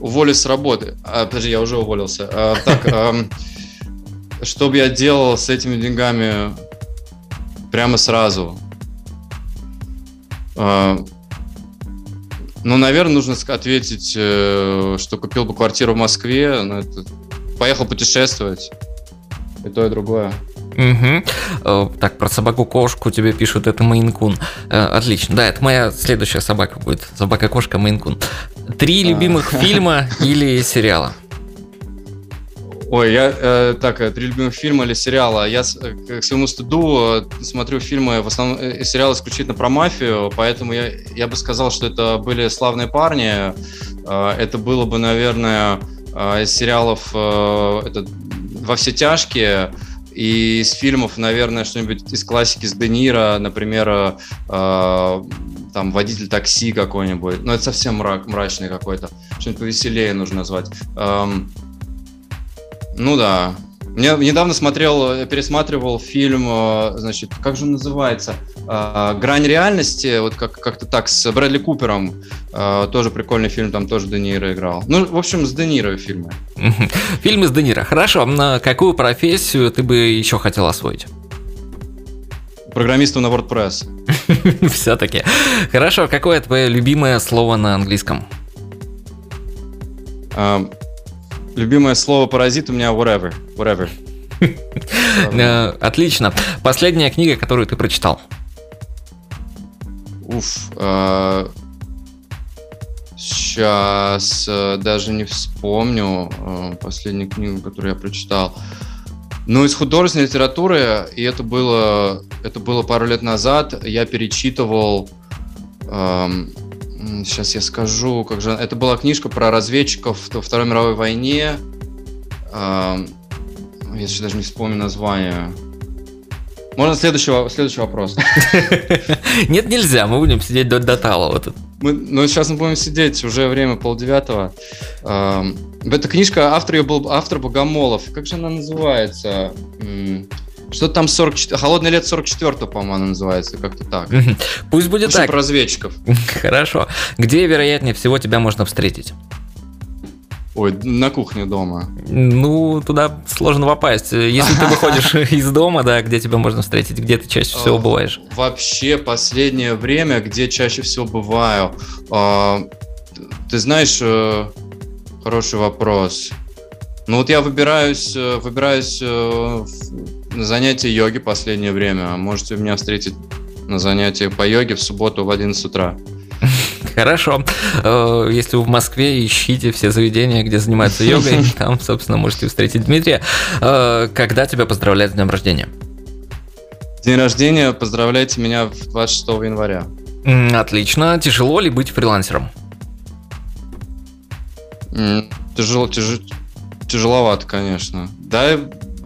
Уволюсь с работы. А, подожди, я уже уволился. А, так, эм, что бы я делал с этими деньгами прямо сразу? А, ну, наверное, нужно ответить, э, что купил бы квартиру в Москве, поехал путешествовать. И то, и другое. Угу. Так, про собаку-кошку тебе пишут, это Мейнкун. Э, отлично. Да, это моя следующая собака будет. Собака-кошка Мейнкун. Три а. любимых фильма или сериала? Ой, я э, так, э, три любимых фильма или сериала. Я к своему стыду э, смотрю фильмы, в основном э, сериалы исключительно про мафию, поэтому я, я бы сказал, что это были славные парни. Э, это было бы, наверное, э, из сериалов э, это, «Во все тяжкие», и из фильмов, наверное, что-нибудь из классики с Де Ниро, например, э, там «Водитель такси» какой-нибудь. Ну, это совсем мрак, мрачный какой-то. Что-нибудь повеселее нужно назвать. Эм, ну да. Я недавно смотрел, пересматривал фильм, э, значит, как же он называется? Э, «Грань реальности», вот как- как-то так, с Брэдли Купером. Э, тоже прикольный фильм, там тоже Де Ниро играл. Ну, в общем, с Де Ниро фильмы. Фильмы с Де Ниро. Хорошо, на какую профессию ты бы еще хотел освоить? Программистом на WordPress. Все-таки. Хорошо, какое твое любимое слово на английском? Любимое слово паразит у меня whatever. Whatever. Э, отлично. Последняя книга, которую ты прочитал. Уф. Сейчас э, даже не вспомню э, последнюю книгу, которую я прочитал. Ну, из художественной литературы, и это было, это было пару лет назад, я перечитывал эм, Сейчас я скажу, как же... Это была книжка про разведчиков во Второй мировой войне. Я сейчас даже не вспомню название. Можно следующий, следующий вопрос. Нет, нельзя, мы будем сидеть до, до тала. Мы, ну, сейчас мы будем сидеть, уже время полдевятого. Эта книжка, автор ее был автор Богомолов. Как же она называется? Что там 44... Холодное лет 44 по-моему, называется, как-то так. Пусть будет так. про разведчиков. Хорошо. Где, вероятнее всего, тебя можно встретить? Ой, на кухне дома. Ну, туда сложно попасть. Если ты выходишь из дома, да, где тебя можно встретить, где ты чаще всего бываешь? Вообще, последнее время, где чаще всего бываю. А, ты знаешь, э, хороший вопрос. Ну вот я выбираюсь, э, выбираюсь э, занятия йоги последнее время. Можете меня встретить на занятиях по йоге в субботу в 11 утра. Хорошо. Э, если вы в Москве, ищите все заведения, где занимаются йогой. Там, собственно, можете встретить Дмитрия. Э, когда тебя поздравляют с днем рождения? День рождения поздравляйте меня 26 января. Отлично. Тяжело ли быть фрилансером? Тяжело, тяж... тяжеловато, конечно. Да,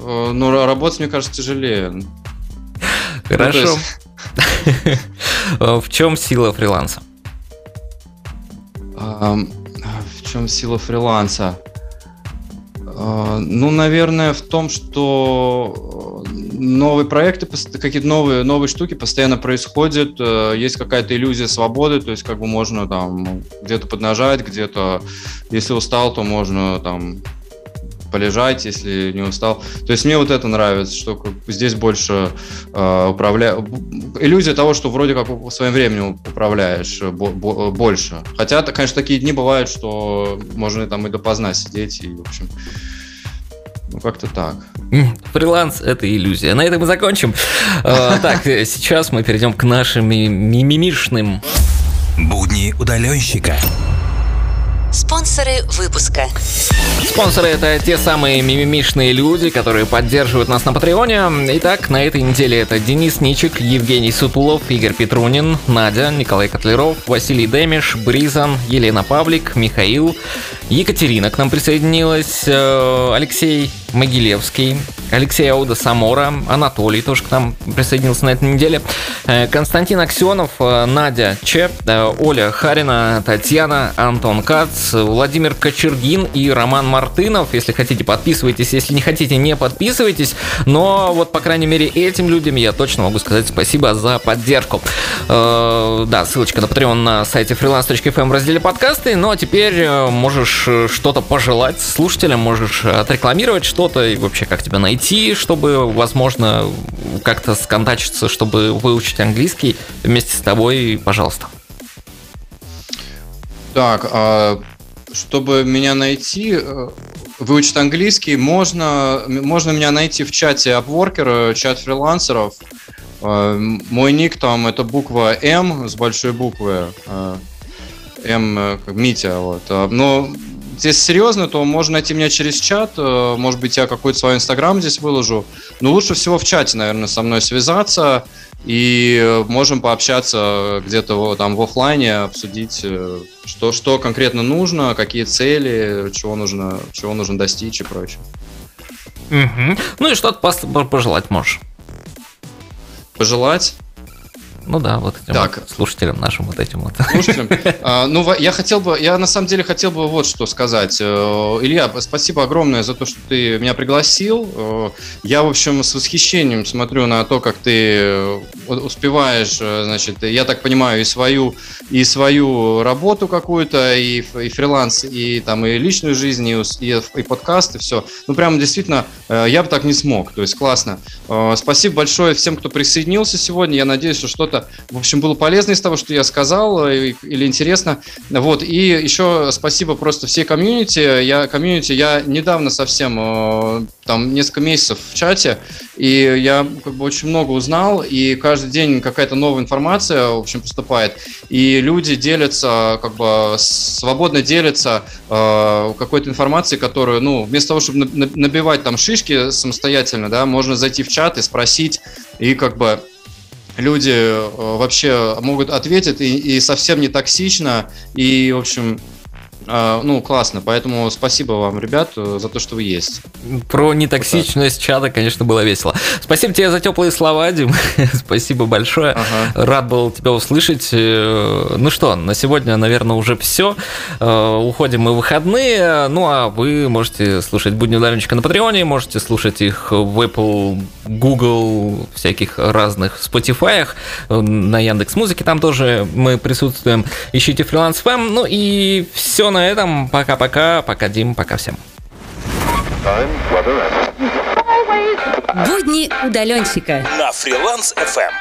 Э, ну, работать, мне кажется, тяжелее. Хорошо. В чем сила фриланса? В чем сила фриланса? А, ну, наверное, в том, что новые проекты, какие-то новые, новые штуки постоянно происходят, э, есть какая-то иллюзия свободы, то есть как бы можно там где-то поднажать, где-то, если устал, то можно там полежать, если не устал. То есть мне вот это нравится, что здесь больше э, управля... иллюзия того, что вроде как своим временем управляешь больше. Хотя, конечно, такие дни бывают, что можно там и допоздна сидеть и, в общем, ну, как-то так. Фриланс – это иллюзия. На этом мы закончим. А, так, сейчас мы перейдем к нашим мимимишным. Будни удаленщика. Спонсоры выпуска. Спонсоры это те самые мимимишные люди, которые поддерживают нас на Патреоне. Итак, на этой неделе это Денис Ничик, Евгений Сутулов, Игорь Петрунин, Надя, Николай Котлеров, Василий Демиш, Бризан, Елена Павлик, Михаил, Екатерина к нам присоединилась, э, Алексей Могилевский, Алексей Ауда Самора, Анатолий тоже к нам присоединился на этой неделе, э, Константин Аксенов, э, Надя Че, Оля Харина, Татьяна, Антон Кац, Владимир Кочергин и Роман Мартынов. Если хотите, подписывайтесь, если не хотите, не подписывайтесь. Но вот, по крайней мере, этим людям я точно могу сказать спасибо за поддержку. Да, ссылочка на Patreon на сайте freelance.fm в разделе подкасты. Ну а теперь можешь что-то пожелать слушателям, можешь отрекламировать что-то и вообще как тебя найти, чтобы, возможно, как-то сконтачиться, чтобы выучить английский вместе с тобой, пожалуйста. Так, а чтобы меня найти, э, выучить английский, можно, можно меня найти в чате Upworker, чат фрилансеров. Э, мой ник там это буква М с большой буквы. Э, М, Митя, вот. Но если серьезно, то можно найти меня через чат. Э, может быть, я какой-то свой инстаграм здесь выложу. Но лучше всего в чате, наверное, со мной связаться. И можем пообщаться где-то там в офлайне, обсудить, э, что, что конкретно нужно, какие цели, чего нужно, чего нужно достичь и прочее. Угу. Ну и что-то пожелать можешь. Пожелать? Ну да, вот этим так. вот слушателям нашим вот этим вот. Слушателям. А, ну, я хотел бы, я на самом деле хотел бы вот что сказать. Э, Илья, спасибо огромное за то, что ты меня пригласил. Э, я, в общем, с восхищением смотрю на то, как ты э, успеваешь, значит, я так понимаю, и свою, и свою работу какую-то, и, и фриланс, и там, и личную жизнь, и, и, и подкаст, и все. Ну, прям действительно, я бы так не смог. То есть классно. Спасибо большое всем, кто присоединился сегодня. Я надеюсь, что что-то в общем, было полезно из того, что я сказал, э, или интересно. Вот, и еще спасибо просто всей комьюнити. Я комьюнити, я недавно совсем, э, там, несколько месяцев в чате, и я как бы очень много узнал, и каждый день какая-то новая информация, в общем, поступает, и люди делятся, как бы свободно делятся э, какой-то информацией, которую, ну, вместо того, чтобы набивать там шишки самостоятельно, да, можно зайти в чат и спросить, и как бы люди э, вообще могут ответить и, и совсем не токсично, и, в общем, ну, классно. Поэтому спасибо вам, ребят, за то, что вы есть. Про нетоксичность вот чата, конечно, было весело. Спасибо тебе за теплые слова, Дим. спасибо большое. Ага. Рад был тебя услышать. Э, ну что, на сегодня, наверное, уже все. Э, уходим мы в выходные. Ну, а вы можете слушать «Будни удаленщика» на Патреоне, можете слушать их в Apple, Google, всяких разных Spotify, на Яндекс Музыке там тоже мы присутствуем. Ищите фриланс фэм. Ну и все на этом. Пока-пока. Пока, Дим. Пока всем. Будни удаленщика на фриланс FM.